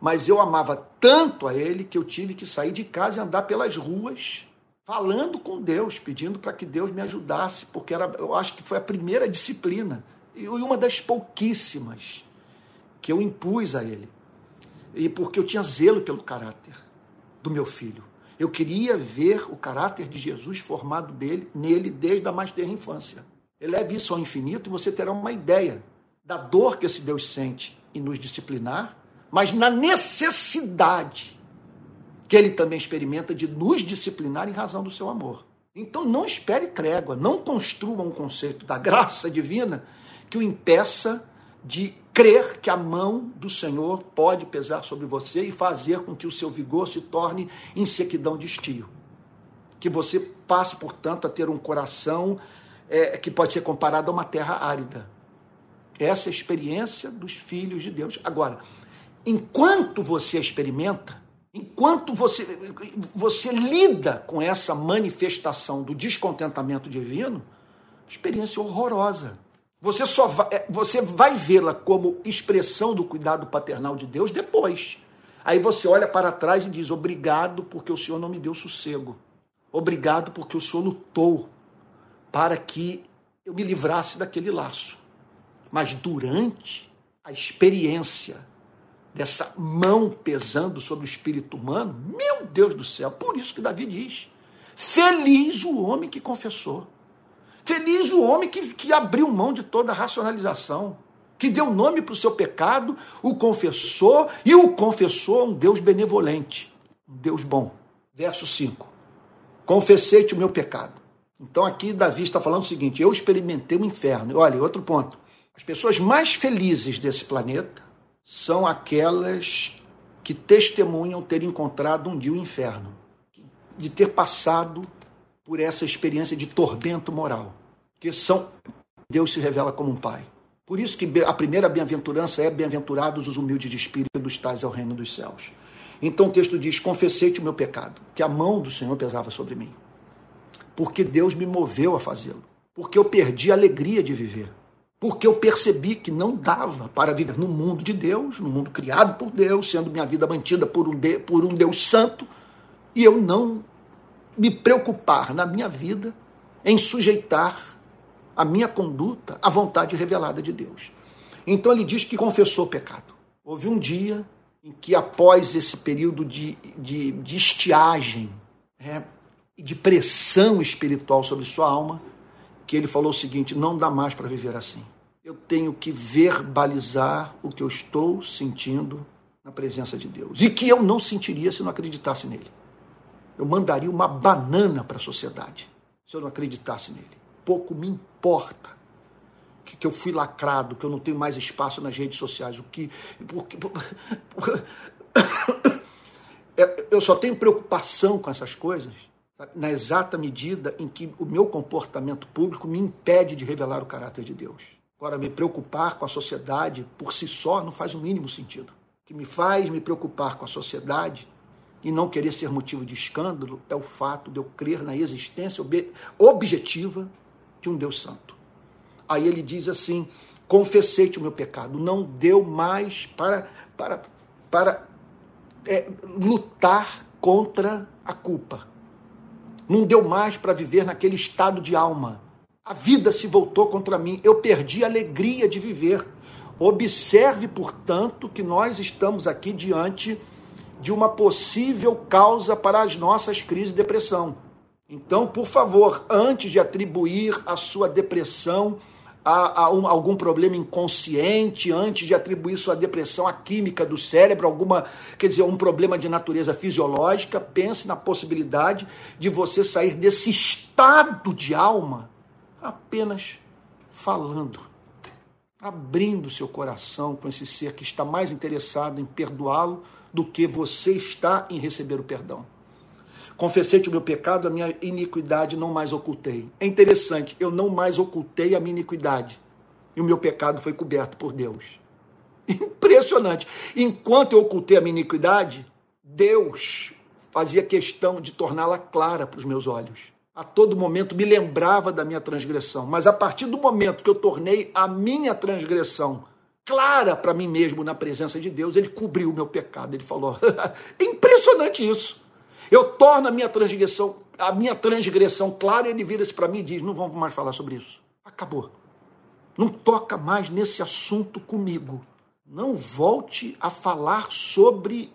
Speaker 1: mas eu amava tanto a ele que eu tive que sair de casa e andar pelas ruas falando com Deus, pedindo para que Deus me ajudasse, porque era, eu acho que foi a primeira disciplina e uma das pouquíssimas que eu impus a ele. E porque eu tinha zelo pelo caráter do meu filho. Eu queria ver o caráter de Jesus formado dele, nele desde a mais terra infância. Eleve isso ao infinito e você terá uma ideia da dor que esse Deus sente em nos disciplinar, mas na necessidade que ele também experimenta de nos disciplinar em razão do seu amor. Então não espere trégua, não construa um conceito da graça divina que o impeça de crer que a mão do Senhor pode pesar sobre você e fazer com que o seu vigor se torne em sequidão de estio. Que você passe, portanto, a ter um coração é, que pode ser comparado a uma terra árida. Essa é a experiência dos filhos de Deus. Agora, enquanto você experimenta, enquanto você, você lida com essa manifestação do descontentamento divino, experiência horrorosa. Você só vai, é, você vai vê-la como expressão do cuidado paternal de Deus depois. Aí você olha para trás e diz: Obrigado porque o Senhor não me deu sossego. Obrigado porque o Senhor lutou para que eu me livrasse daquele laço. Mas durante a experiência dessa mão pesando sobre o espírito humano, meu Deus do céu, por isso que Davi diz: Feliz o homem que confessou. Feliz o homem que, que abriu mão de toda a racionalização, que deu nome para o seu pecado, o confessou e o confessou a um Deus benevolente, um Deus bom. Verso 5: Confessei-te o meu pecado. Então aqui Davi está falando o seguinte: eu experimentei o inferno. Olha, outro ponto. As pessoas mais felizes desse planeta são aquelas que testemunham ter encontrado um dia o inferno, de ter passado por essa experiência de tormento moral, que são Deus se revela como um pai. Por isso que a primeira bem-aventurança é bem-aventurados os humildes de espírito dos tais ao reino dos céus. Então o texto diz: Confessei-te o meu pecado, que a mão do Senhor pesava sobre mim. Porque Deus me moveu a fazê-lo. Porque eu perdi a alegria de viver. Porque eu percebi que não dava para viver no mundo de Deus, no mundo criado por Deus, sendo minha vida mantida por um, de, por um Deus santo, e eu não me preocupar na minha vida em sujeitar a minha conduta à vontade revelada de Deus. Então ele diz que confessou o pecado. Houve um dia em que, após esse período de, de, de estiagem é, e de pressão espiritual sobre sua alma, que ele falou o seguinte: não dá mais para viver assim. Eu tenho que verbalizar o que eu estou sentindo na presença de Deus. E que eu não sentiria se não acreditasse nele eu mandaria uma banana para a sociedade se eu não acreditasse nele. Pouco me importa que, que eu fui lacrado, que eu não tenho mais espaço nas redes sociais, o que. Porque, é, *coughs* eu só tenho preocupação com essas coisas sabe? na exata medida em que o meu comportamento público me impede de revelar o caráter de Deus. Agora, me preocupar com a sociedade por si só não faz o mínimo sentido. O que me faz me preocupar com a sociedade e não querer ser motivo de escândalo é o fato de eu crer na existência objetiva de um Deus Santo. Aí ele diz assim: confessei-te o meu pecado. Não deu mais para, para, para é, lutar contra a culpa. Não deu mais para viver naquele estado de alma. A vida se voltou contra mim. Eu perdi a alegria de viver. Observe, portanto, que nós estamos aqui diante de uma possível causa para as nossas crises de depressão. Então, por favor, antes de atribuir a sua depressão a, a, um, algum problema inconsciente, antes de atribuir sua depressão à química do cérebro, alguma, quer dizer, um problema de natureza fisiológica, pense na possibilidade de você sair desse estado de alma apenas falando, abrindo seu coração com esse ser que está mais interessado em perdoá-lo do que você está em receber o perdão. Confessei-te o meu pecado, a minha iniquidade não mais ocultei. É interessante, eu não mais ocultei a minha iniquidade. E o meu pecado foi coberto por Deus. *laughs* Impressionante. Enquanto eu ocultei a minha iniquidade, Deus fazia questão de torná-la clara para os meus olhos. a todo momento me lembrava da minha transgressão, mas a partir do momento que eu tornei a minha transgressão clara para mim mesmo na presença de Deus, ele cobriu o meu pecado. Ele falou: é *laughs* impressionante isso. Eu torno a minha transgressão, a minha transgressão clara, e ele vira-se para mim e diz: não vamos mais falar sobre isso. Acabou. Não toca mais nesse assunto comigo. Não volte a falar sobre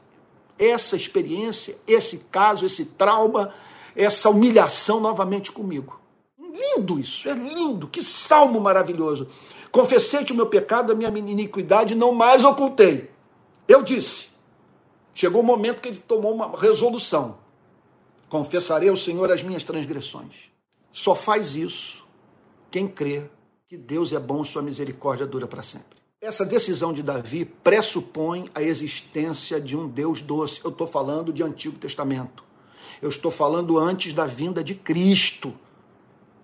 Speaker 1: essa experiência, esse caso, esse trauma, essa humilhação novamente comigo. Lindo isso, é lindo, que salmo maravilhoso. Confessei-te o meu pecado, a minha iniquidade, não mais ocultei. Eu disse. Chegou o momento que ele tomou uma resolução. Confessarei ao Senhor as minhas transgressões. Só faz isso quem crê que Deus é bom e sua misericórdia dura para sempre. Essa decisão de Davi pressupõe a existência de um Deus doce. Eu estou falando de Antigo Testamento. Eu estou falando antes da vinda de Cristo.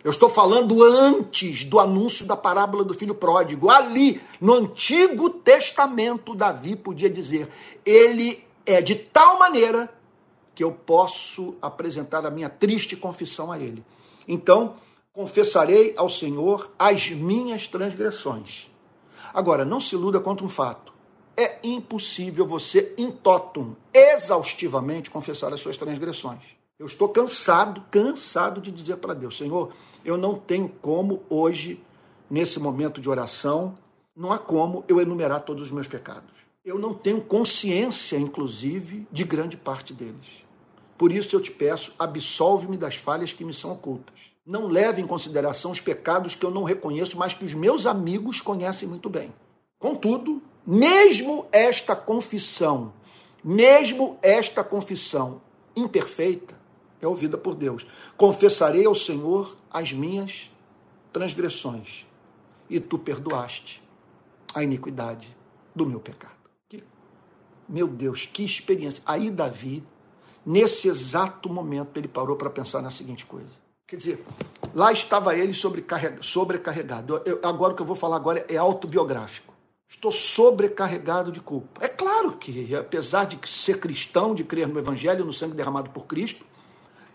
Speaker 1: Eu estou falando antes do anúncio da parábola do filho pródigo. Ali, no Antigo Testamento, Davi podia dizer: Ele é de tal maneira que eu posso apresentar a minha triste confissão a Ele. Então, confessarei ao Senhor as minhas transgressões. Agora, não se iluda contra um fato. É impossível você, in totum, exaustivamente confessar as suas transgressões. Eu estou cansado, cansado de dizer para Deus, Senhor, eu não tenho como hoje, nesse momento de oração, não há como eu enumerar todos os meus pecados. Eu não tenho consciência, inclusive, de grande parte deles. Por isso eu te peço, absolve-me das falhas que me são ocultas. Não leve em consideração os pecados que eu não reconheço, mas que os meus amigos conhecem muito bem. Contudo, mesmo esta confissão, mesmo esta confissão imperfeita, é ouvida por Deus. Confessarei ao Senhor as minhas transgressões, e tu perdoaste a iniquidade do meu pecado. Que, meu Deus, que experiência. Aí Davi, nesse exato momento, ele parou para pensar na seguinte coisa. Quer dizer, lá estava ele sobrecarregado. Eu, agora o que eu vou falar agora é autobiográfico. Estou sobrecarregado de culpa. É claro que, apesar de ser cristão, de crer no Evangelho, no sangue derramado por Cristo,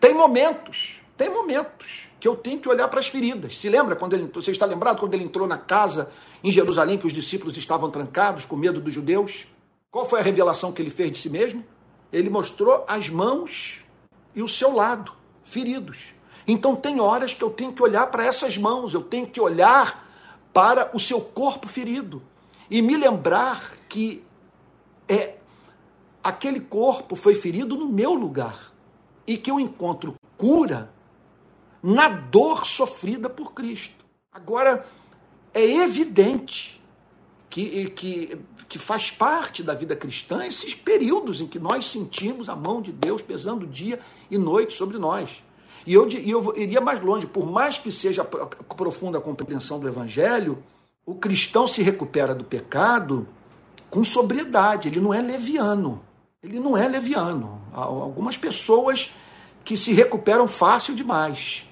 Speaker 1: tem momentos, tem momentos que eu tenho que olhar para as feridas. Se lembra quando ele, você está lembrado quando ele entrou na casa em Jerusalém que os discípulos estavam trancados com medo dos judeus? Qual foi a revelação que ele fez de si mesmo? Ele mostrou as mãos e o seu lado feridos. Então tem horas que eu tenho que olhar para essas mãos, eu tenho que olhar para o seu corpo ferido e me lembrar que é aquele corpo foi ferido no meu lugar e que eu encontro cura na dor sofrida por Cristo. Agora, é evidente que, que, que faz parte da vida cristã esses períodos em que nós sentimos a mão de Deus pesando dia e noite sobre nós. E eu, e eu iria mais longe, por mais que seja profunda a compreensão do Evangelho, o cristão se recupera do pecado com sobriedade, ele não é leviano. Ele não é leviano. Há algumas pessoas que se recuperam fácil demais.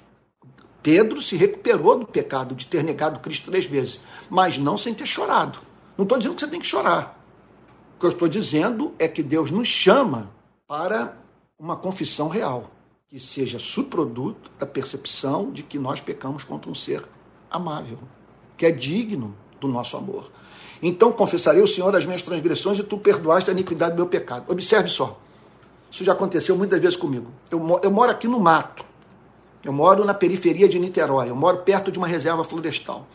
Speaker 1: Pedro se recuperou do pecado de ter negado Cristo três vezes, mas não sem ter chorado. Não estou dizendo que você tem que chorar. O que eu estou dizendo é que Deus nos chama para uma confissão real, que seja subproduto da percepção de que nós pecamos contra um ser amável, que é digno do nosso amor. Então confessarei ao Senhor as minhas transgressões e tu perdoaste a iniquidade do meu pecado. Observe só. Isso já aconteceu muitas vezes comigo. Eu, eu moro aqui no mato. Eu moro na periferia de Niterói. Eu moro perto de uma reserva florestal.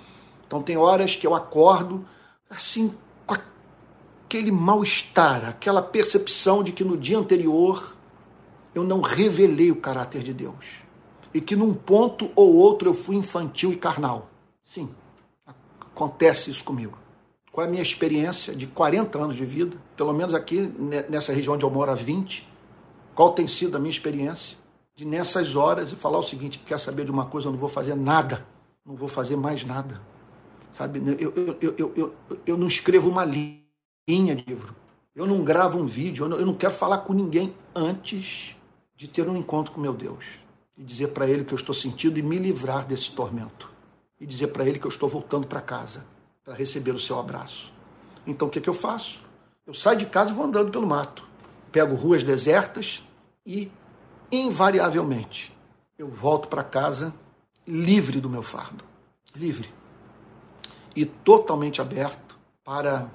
Speaker 1: Então tem horas que eu acordo assim com aquele mal-estar, aquela percepção de que no dia anterior eu não revelei o caráter de Deus. E que num ponto ou outro eu fui infantil e carnal. Sim, acontece isso comigo. Qual é a minha experiência de 40 anos de vida? Pelo menos aqui nessa região onde eu moro há 20. Qual tem sido a minha experiência? De nessas horas e falar o seguinte: quer saber de uma coisa? Eu não vou fazer nada. Não vou fazer mais nada. Sabe? Eu, eu, eu, eu, eu, eu não escrevo uma linha de livro. Eu não gravo um vídeo. Eu não, eu não quero falar com ninguém antes de ter um encontro com meu Deus. E dizer para ele que eu estou sentindo e me livrar desse tormento. E dizer para ele que eu estou voltando para casa para receber o seu abraço. Então o que, é que eu faço? Eu saio de casa e vou andando pelo mato. Pego ruas desertas, e, invariavelmente, eu volto para casa livre do meu fardo, livre e totalmente aberto para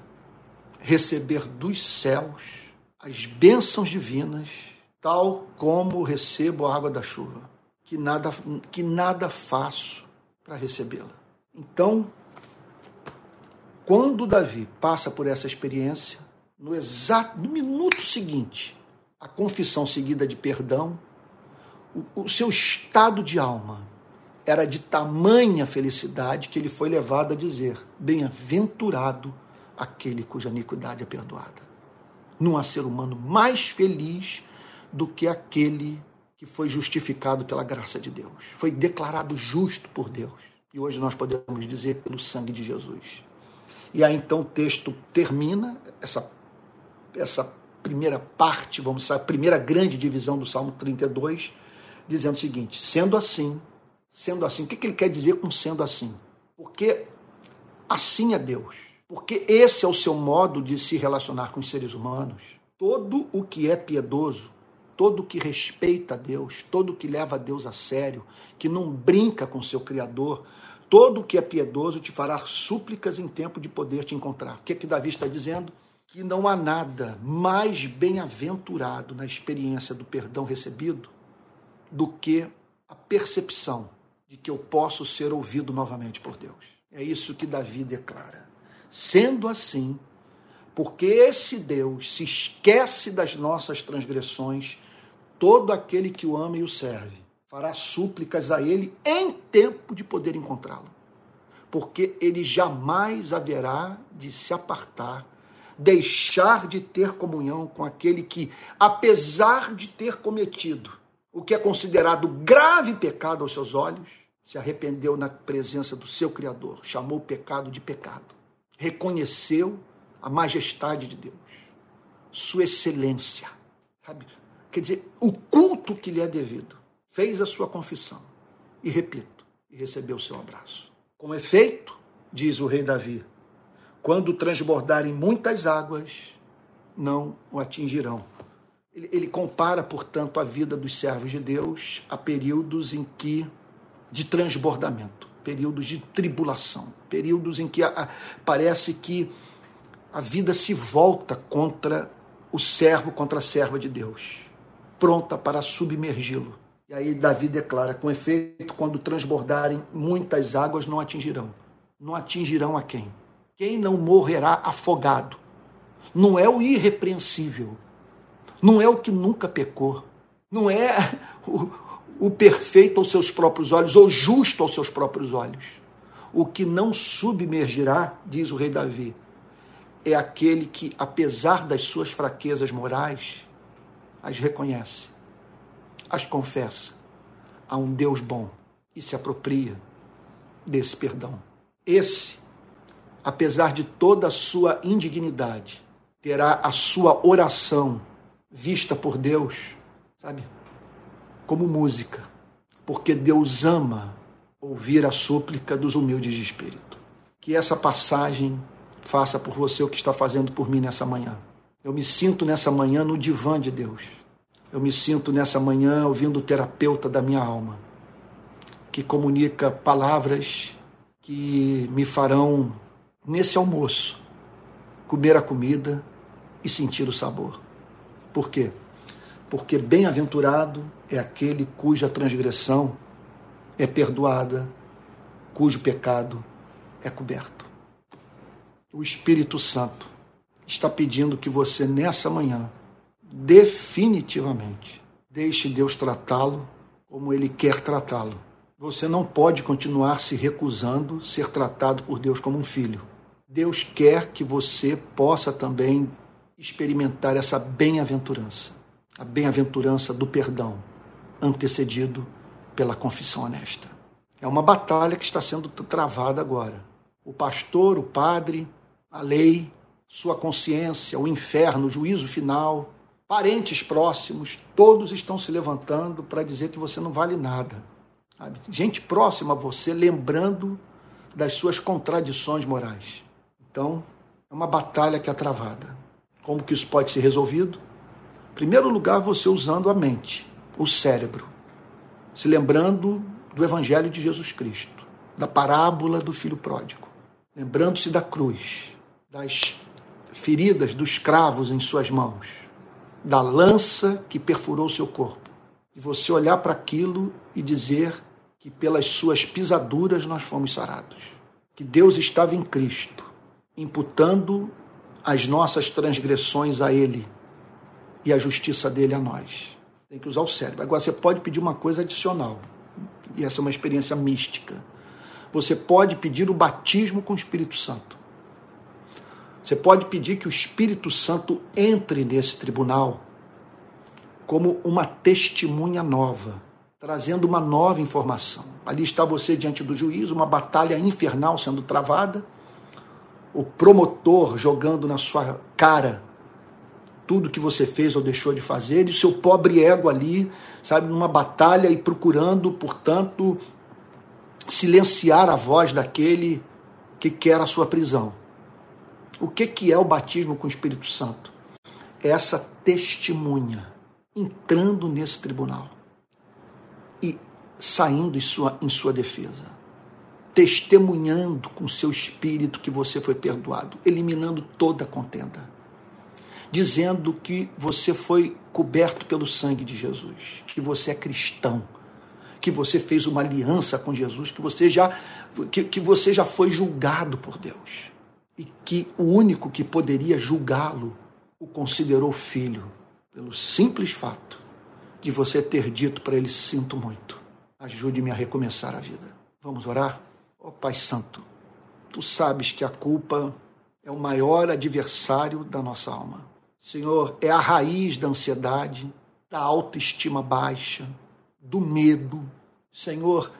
Speaker 1: receber dos céus as bênçãos divinas, tal como recebo a água da chuva, que nada, que nada faço para recebê-la. Então, quando Davi passa por essa experiência, no exato no minuto seguinte, a confissão seguida de perdão, o, o seu estado de alma era de tamanha felicidade que ele foi levado a dizer: Bem-aventurado aquele cuja iniquidade é perdoada. Não há ser humano mais feliz do que aquele que foi justificado pela graça de Deus, foi declarado justo por Deus. E hoje nós podemos dizer pelo sangue de Jesus. E aí então o texto termina, essa, essa primeira parte, vamos dizer, a primeira grande divisão do Salmo 32, dizendo o seguinte: sendo assim, sendo assim, o que, que ele quer dizer com sendo assim? Porque assim é Deus. Porque esse é o seu modo de se relacionar com os seres humanos. Todo o que é piedoso, todo o que respeita a Deus, todo o que leva a Deus a sério, que não brinca com seu Criador, Todo o que é piedoso te fará súplicas em tempo de poder te encontrar. O que é que Davi está dizendo? Que não há nada mais bem-aventurado na experiência do perdão recebido do que a percepção de que eu posso ser ouvido novamente por Deus. É isso que Davi declara. Sendo assim, porque esse Deus se esquece das nossas transgressões, todo aquele que o ama e o serve fará súplicas a ele em tempo de poder encontrá-lo, porque ele jamais haverá de se apartar, deixar de ter comunhão com aquele que, apesar de ter cometido o que é considerado grave pecado aos seus olhos, se arrependeu na presença do seu Criador, chamou o pecado de pecado, reconheceu a majestade de Deus, sua excelência, sabe? Quer dizer, o culto que lhe é devido fez a sua confissão e, repito, e recebeu o seu abraço. Com efeito, diz o rei Davi, quando transbordarem muitas águas, não o atingirão. Ele, ele, compara, portanto, a vida dos servos de Deus a períodos em que de transbordamento, períodos de tribulação, períodos em que a, a, parece que a vida se volta contra o servo, contra a serva de Deus, pronta para submergi-lo. E aí Davi declara: com efeito, quando transbordarem, muitas águas não atingirão. Não atingirão a quem? Quem não morrerá afogado. Não é o irrepreensível. Não é o que nunca pecou. Não é *laughs* o, o perfeito aos seus próprios olhos, ou justo aos seus próprios olhos. O que não submergirá, diz o rei Davi, é aquele que, apesar das suas fraquezas morais, as reconhece as confessa a um Deus bom e se apropria desse perdão. Esse, apesar de toda a sua indignidade, terá a sua oração vista por Deus, sabe? Como música, porque Deus ama ouvir a súplica dos humildes de espírito. Que essa passagem faça por você o que está fazendo por mim nessa manhã. Eu me sinto nessa manhã no divã de Deus eu me sinto nessa manhã ouvindo o terapeuta da minha alma, que comunica palavras que me farão, nesse almoço, comer a comida e sentir o sabor. Por quê? Porque bem-aventurado é aquele cuja transgressão é perdoada, cujo pecado é coberto. O Espírito Santo está pedindo que você, nessa manhã, definitivamente. Deixe Deus tratá-lo como ele quer tratá-lo. Você não pode continuar se recusando ser tratado por Deus como um filho. Deus quer que você possa também experimentar essa bem-aventurança, a bem-aventurança do perdão, antecedido pela confissão honesta. É uma batalha que está sendo travada agora. O pastor, o padre, a lei, sua consciência, o inferno, o juízo final, parentes próximos, todos estão se levantando para dizer que você não vale nada. Sabe? Gente próxima a você lembrando das suas contradições morais. Então, é uma batalha que é travada. Como que isso pode ser resolvido? Em primeiro lugar, você usando a mente, o cérebro. se lembrando do Evangelho de Jesus Cristo, da parábola do filho pródigo, lembrando-se da cruz, das feridas dos cravos em suas mãos, da lança que perfurou seu corpo, e você olhar para aquilo e dizer que pelas suas pisaduras nós fomos sarados, que Deus estava em Cristo, imputando as nossas transgressões a Ele e a justiça dele a nós. Tem que usar o cérebro. Agora você pode pedir uma coisa adicional, e essa é uma experiência mística. Você pode pedir o batismo com o Espírito Santo. Você pode pedir que o Espírito Santo entre nesse tribunal como uma testemunha nova, trazendo uma nova informação. Ali está você diante do juízo, uma batalha infernal sendo travada, o promotor jogando na sua cara tudo que você fez ou deixou de fazer, e o seu pobre ego ali, sabe, numa batalha e procurando, portanto, silenciar a voz daquele que quer a sua prisão. O que, que é o batismo com o Espírito Santo? É essa testemunha entrando nesse tribunal e saindo em sua, em sua defesa, testemunhando com seu espírito que você foi perdoado, eliminando toda contenda, dizendo que você foi coberto pelo sangue de Jesus, que você é cristão, que você fez uma aliança com Jesus, que você já, que, que você já foi julgado por Deus e que o único que poderia julgá-lo o considerou filho, pelo simples fato de você ter dito para ele: Sinto muito, ajude-me a recomeçar a vida. Vamos orar? Ó oh, Pai Santo, tu sabes que a culpa é o maior adversário da nossa alma. Senhor, é a raiz da ansiedade, da autoestima baixa, do medo. Senhor,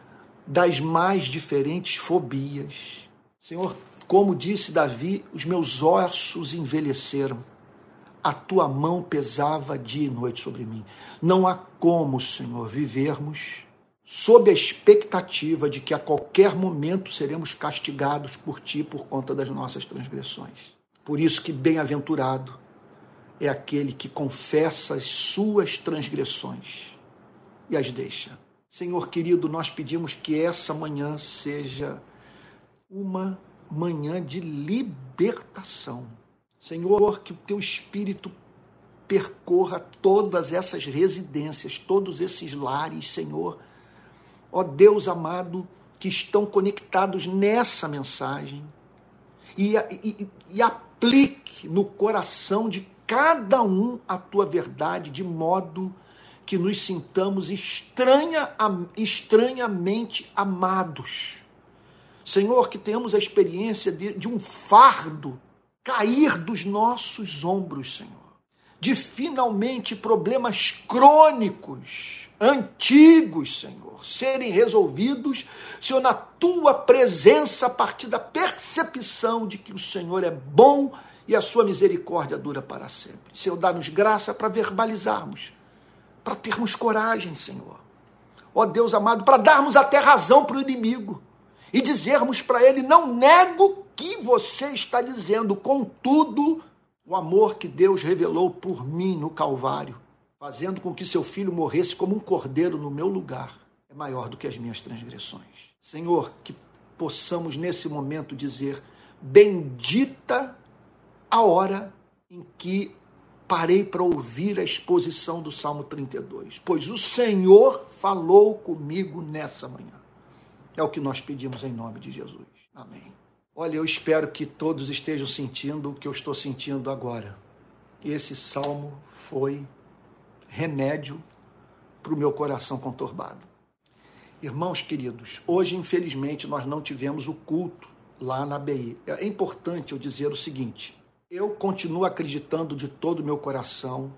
Speaker 1: das mais diferentes fobias. Senhor, como disse Davi, os meus ossos envelheceram. A tua mão pesava dia e noite sobre mim. Não há como, Senhor, vivermos sob a expectativa de que a qualquer momento seremos castigados por ti por conta das nossas transgressões. Por isso que bem-aventurado é aquele que confessa as suas transgressões e as deixa. Senhor querido, nós pedimos que essa manhã seja uma manhã de libertação. Senhor, que o teu espírito percorra todas essas residências, todos esses lares, Senhor. Ó Deus amado, que estão conectados nessa mensagem e, e, e aplique no coração de cada um a tua verdade, de modo que nos sintamos estranha, estranhamente amados Senhor, que tenhamos a experiência de, de um fardo cair dos nossos ombros, Senhor. De finalmente problemas crônicos, antigos, Senhor, serem resolvidos, Senhor, na tua presença, a partir da percepção de que o Senhor é bom e a sua misericórdia dura para sempre. Senhor, dá-nos graça para verbalizarmos, para termos coragem, Senhor. Ó Deus amado, para darmos até razão para o inimigo e dizermos para ele: não nego que você está dizendo, contudo, o amor que Deus revelou por mim no Calvário, fazendo com que seu filho morresse como um cordeiro no meu lugar, é maior do que as minhas transgressões. Senhor, que possamos nesse momento dizer: bendita a hora em que parei para ouvir a exposição do Salmo 32, pois o Senhor falou comigo nessa manhã. É o que nós pedimos em nome de Jesus. Amém. Olha, eu espero que todos estejam sentindo o que eu estou sentindo agora. Esse salmo foi remédio para o meu coração conturbado. Irmãos queridos, hoje, infelizmente, nós não tivemos o culto lá na ABI. É importante eu dizer o seguinte: eu continuo acreditando de todo o meu coração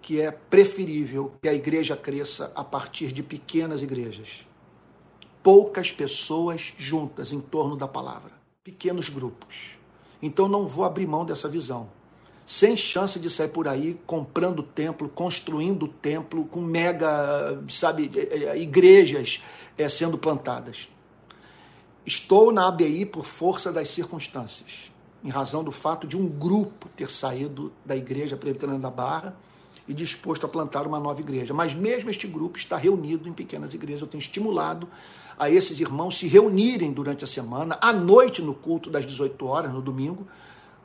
Speaker 1: que é preferível que a igreja cresça a partir de pequenas igrejas poucas pessoas juntas em torno da palavra, pequenos grupos. Então não vou abrir mão dessa visão. Sem chance de sair por aí comprando templo, construindo templo, com mega, sabe, é, é, igrejas é, sendo plantadas. Estou na ABI por força das circunstâncias, em razão do fato de um grupo ter saído da igreja presbiteriana da Barra e disposto a plantar uma nova igreja. Mas mesmo este grupo está reunido em pequenas igrejas. Eu tenho estimulado a esses irmãos se reunirem durante a semana, à noite no culto das 18 horas, no domingo,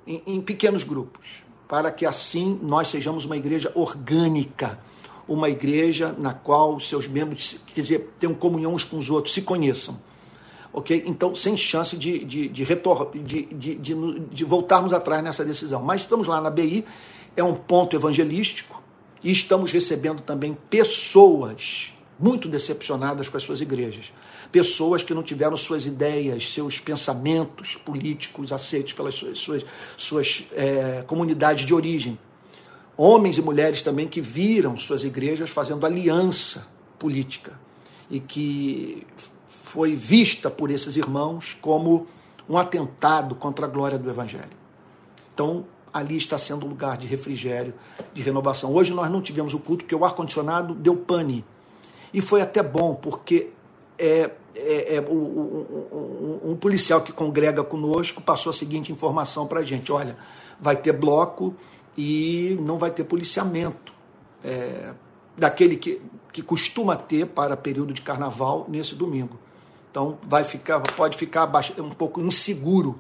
Speaker 1: em, em pequenos grupos, para que assim nós sejamos uma igreja orgânica, uma igreja na qual seus membros, quer dizer, tenham comunhão uns com os outros, se conheçam. Ok? Então, sem chance de, de, de, retor de, de, de, de voltarmos atrás nessa decisão. Mas estamos lá na BI, é um ponto evangelístico, e estamos recebendo também pessoas muito decepcionadas com as suas igrejas. Pessoas que não tiveram suas ideias, seus pensamentos políticos aceitos pelas suas, suas, suas é, comunidades de origem. Homens e mulheres também que viram suas igrejas fazendo aliança política e que foi vista por esses irmãos como um atentado contra a glória do Evangelho. Então, ali está sendo um lugar de refrigério, de renovação. Hoje nós não tivemos o culto porque o ar-condicionado deu pane. E foi até bom, porque é, é, é o, o, um policial que congrega conosco passou a seguinte informação para a gente: olha, vai ter bloco e não vai ter policiamento. É, daquele que, que costuma ter para período de carnaval nesse domingo. Então vai ficar, pode ficar um pouco inseguro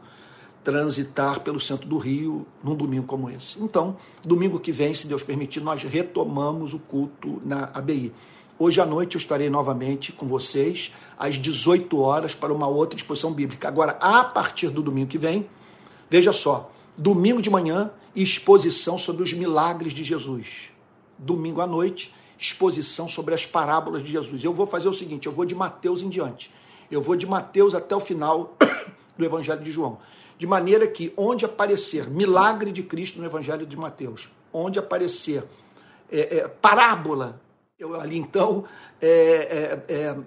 Speaker 1: transitar pelo centro do Rio num domingo como esse. Então, domingo que vem, se Deus permitir, nós retomamos o culto na ABI. Hoje à noite eu estarei novamente com vocês às 18 horas para uma outra exposição bíblica. Agora, a partir do domingo que vem, veja só, domingo de manhã, exposição sobre os milagres de Jesus. Domingo à noite, exposição sobre as parábolas de Jesus. Eu vou fazer o seguinte, eu vou de Mateus em diante. Eu vou de Mateus até o final *coughs* do Evangelho de João. De maneira que, onde aparecer milagre de Cristo no Evangelho de Mateus, onde aparecer é, é, parábola, eu ali então, é, é, é,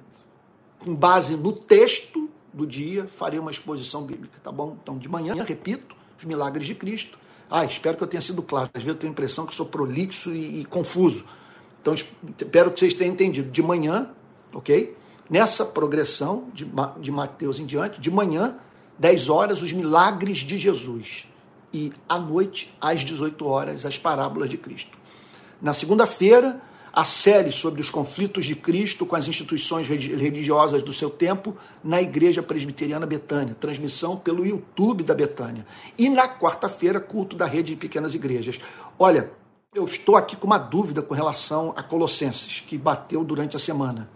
Speaker 1: com base no texto do dia, farei uma exposição bíblica, tá bom? Então, de manhã, repito, os milagres de Cristo. Ah, espero que eu tenha sido claro. Às vezes eu tenho a impressão que sou prolixo e, e confuso. Então, espero que vocês tenham entendido. De manhã, ok? nessa progressão de, de Mateus em diante, de manhã, 10 horas, os milagres de Jesus. E à noite, às 18 horas, as parábolas de Cristo. Na segunda-feira, a série sobre os conflitos de Cristo com as instituições religiosas do seu tempo na Igreja Presbiteriana Betânia, transmissão pelo YouTube da Betânia. E na quarta-feira, culto da rede de pequenas igrejas. Olha, eu estou aqui com uma dúvida com relação a Colossenses, que bateu durante a semana.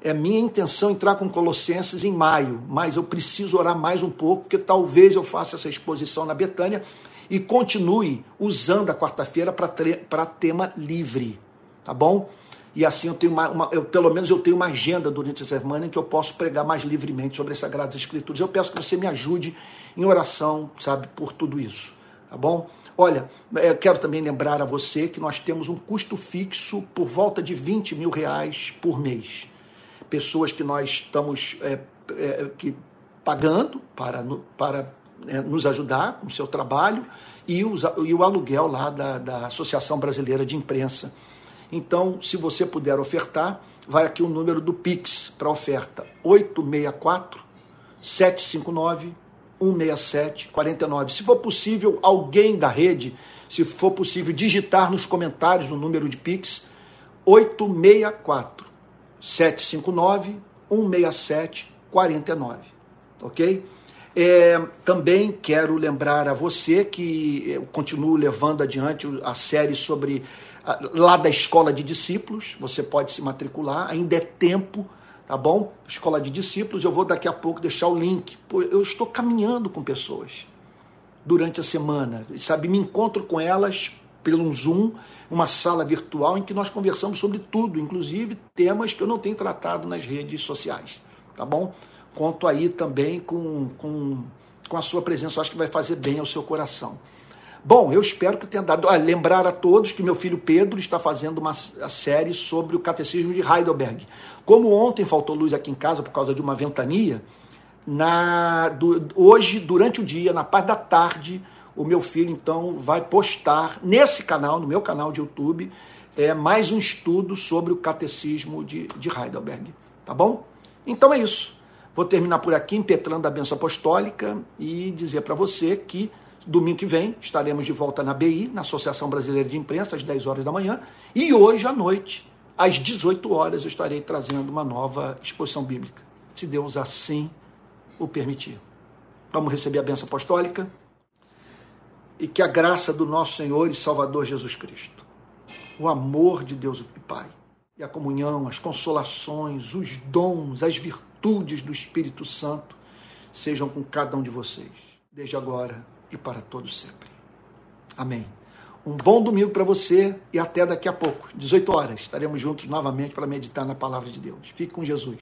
Speaker 1: É minha intenção entrar com Colossenses em maio, mas eu preciso orar mais um pouco, porque talvez eu faça essa exposição na Betânia e continue usando a quarta-feira para tema livre, tá bom? E assim eu tenho uma, uma, eu, pelo menos eu tenho uma agenda durante a semana em que eu posso pregar mais livremente sobre as Sagradas Escrituras. Eu peço que você me ajude em oração, sabe, por tudo isso, tá bom? Olha, eu quero também lembrar a você que nós temos um custo fixo por volta de 20 mil reais por mês pessoas que nós estamos é, é, que pagando para, para é, nos ajudar com o seu trabalho e, os, e o aluguel lá da, da Associação Brasileira de Imprensa. Então, se você puder ofertar, vai aqui o número do Pix para oferta: 864 759 167 49. Se for possível, alguém da rede, se for possível, digitar nos comentários o número de Pix 864 759 167 49. Ok? É, também quero lembrar a você que eu continuo levando adiante a série sobre lá da escola de discípulos. Você pode se matricular, ainda é tempo, tá bom? Escola de discípulos, eu vou daqui a pouco deixar o link. Eu estou caminhando com pessoas durante a semana, sabe? Me encontro com elas pelo Zoom, uma sala virtual em que nós conversamos sobre tudo, inclusive temas que eu não tenho tratado nas redes sociais, tá bom? Conto aí também com, com, com a sua presença, eu acho que vai fazer bem ao seu coração. Bom, eu espero que tenha dado. Ah, lembrar a todos que meu filho Pedro está fazendo uma série sobre o catecismo de Heidelberg. Como ontem faltou luz aqui em casa por causa de uma ventania, na, do, hoje, durante o dia, na parte da tarde, o meu filho então vai postar nesse canal, no meu canal de YouTube, é, mais um estudo sobre o catecismo de, de Heidelberg. Tá bom? Então é isso. Vou terminar por aqui impetrando a benção apostólica e dizer para você que Domingo que vem estaremos de volta na BI, na Associação Brasileira de Imprensa, às 10 horas da manhã. E hoje à noite, às 18 horas, eu estarei trazendo uma nova exposição bíblica, se Deus assim o permitir. Vamos receber a benção apostólica e que a graça do nosso Senhor e Salvador Jesus Cristo, o amor de Deus o Pai e a comunhão, as consolações, os dons, as virtudes do Espírito Santo sejam com cada um de vocês, desde agora e para todos sempre. Amém. Um bom domingo para você e até daqui a pouco, 18 horas. Estaremos juntos novamente para meditar na palavra de Deus. Fique com Jesus.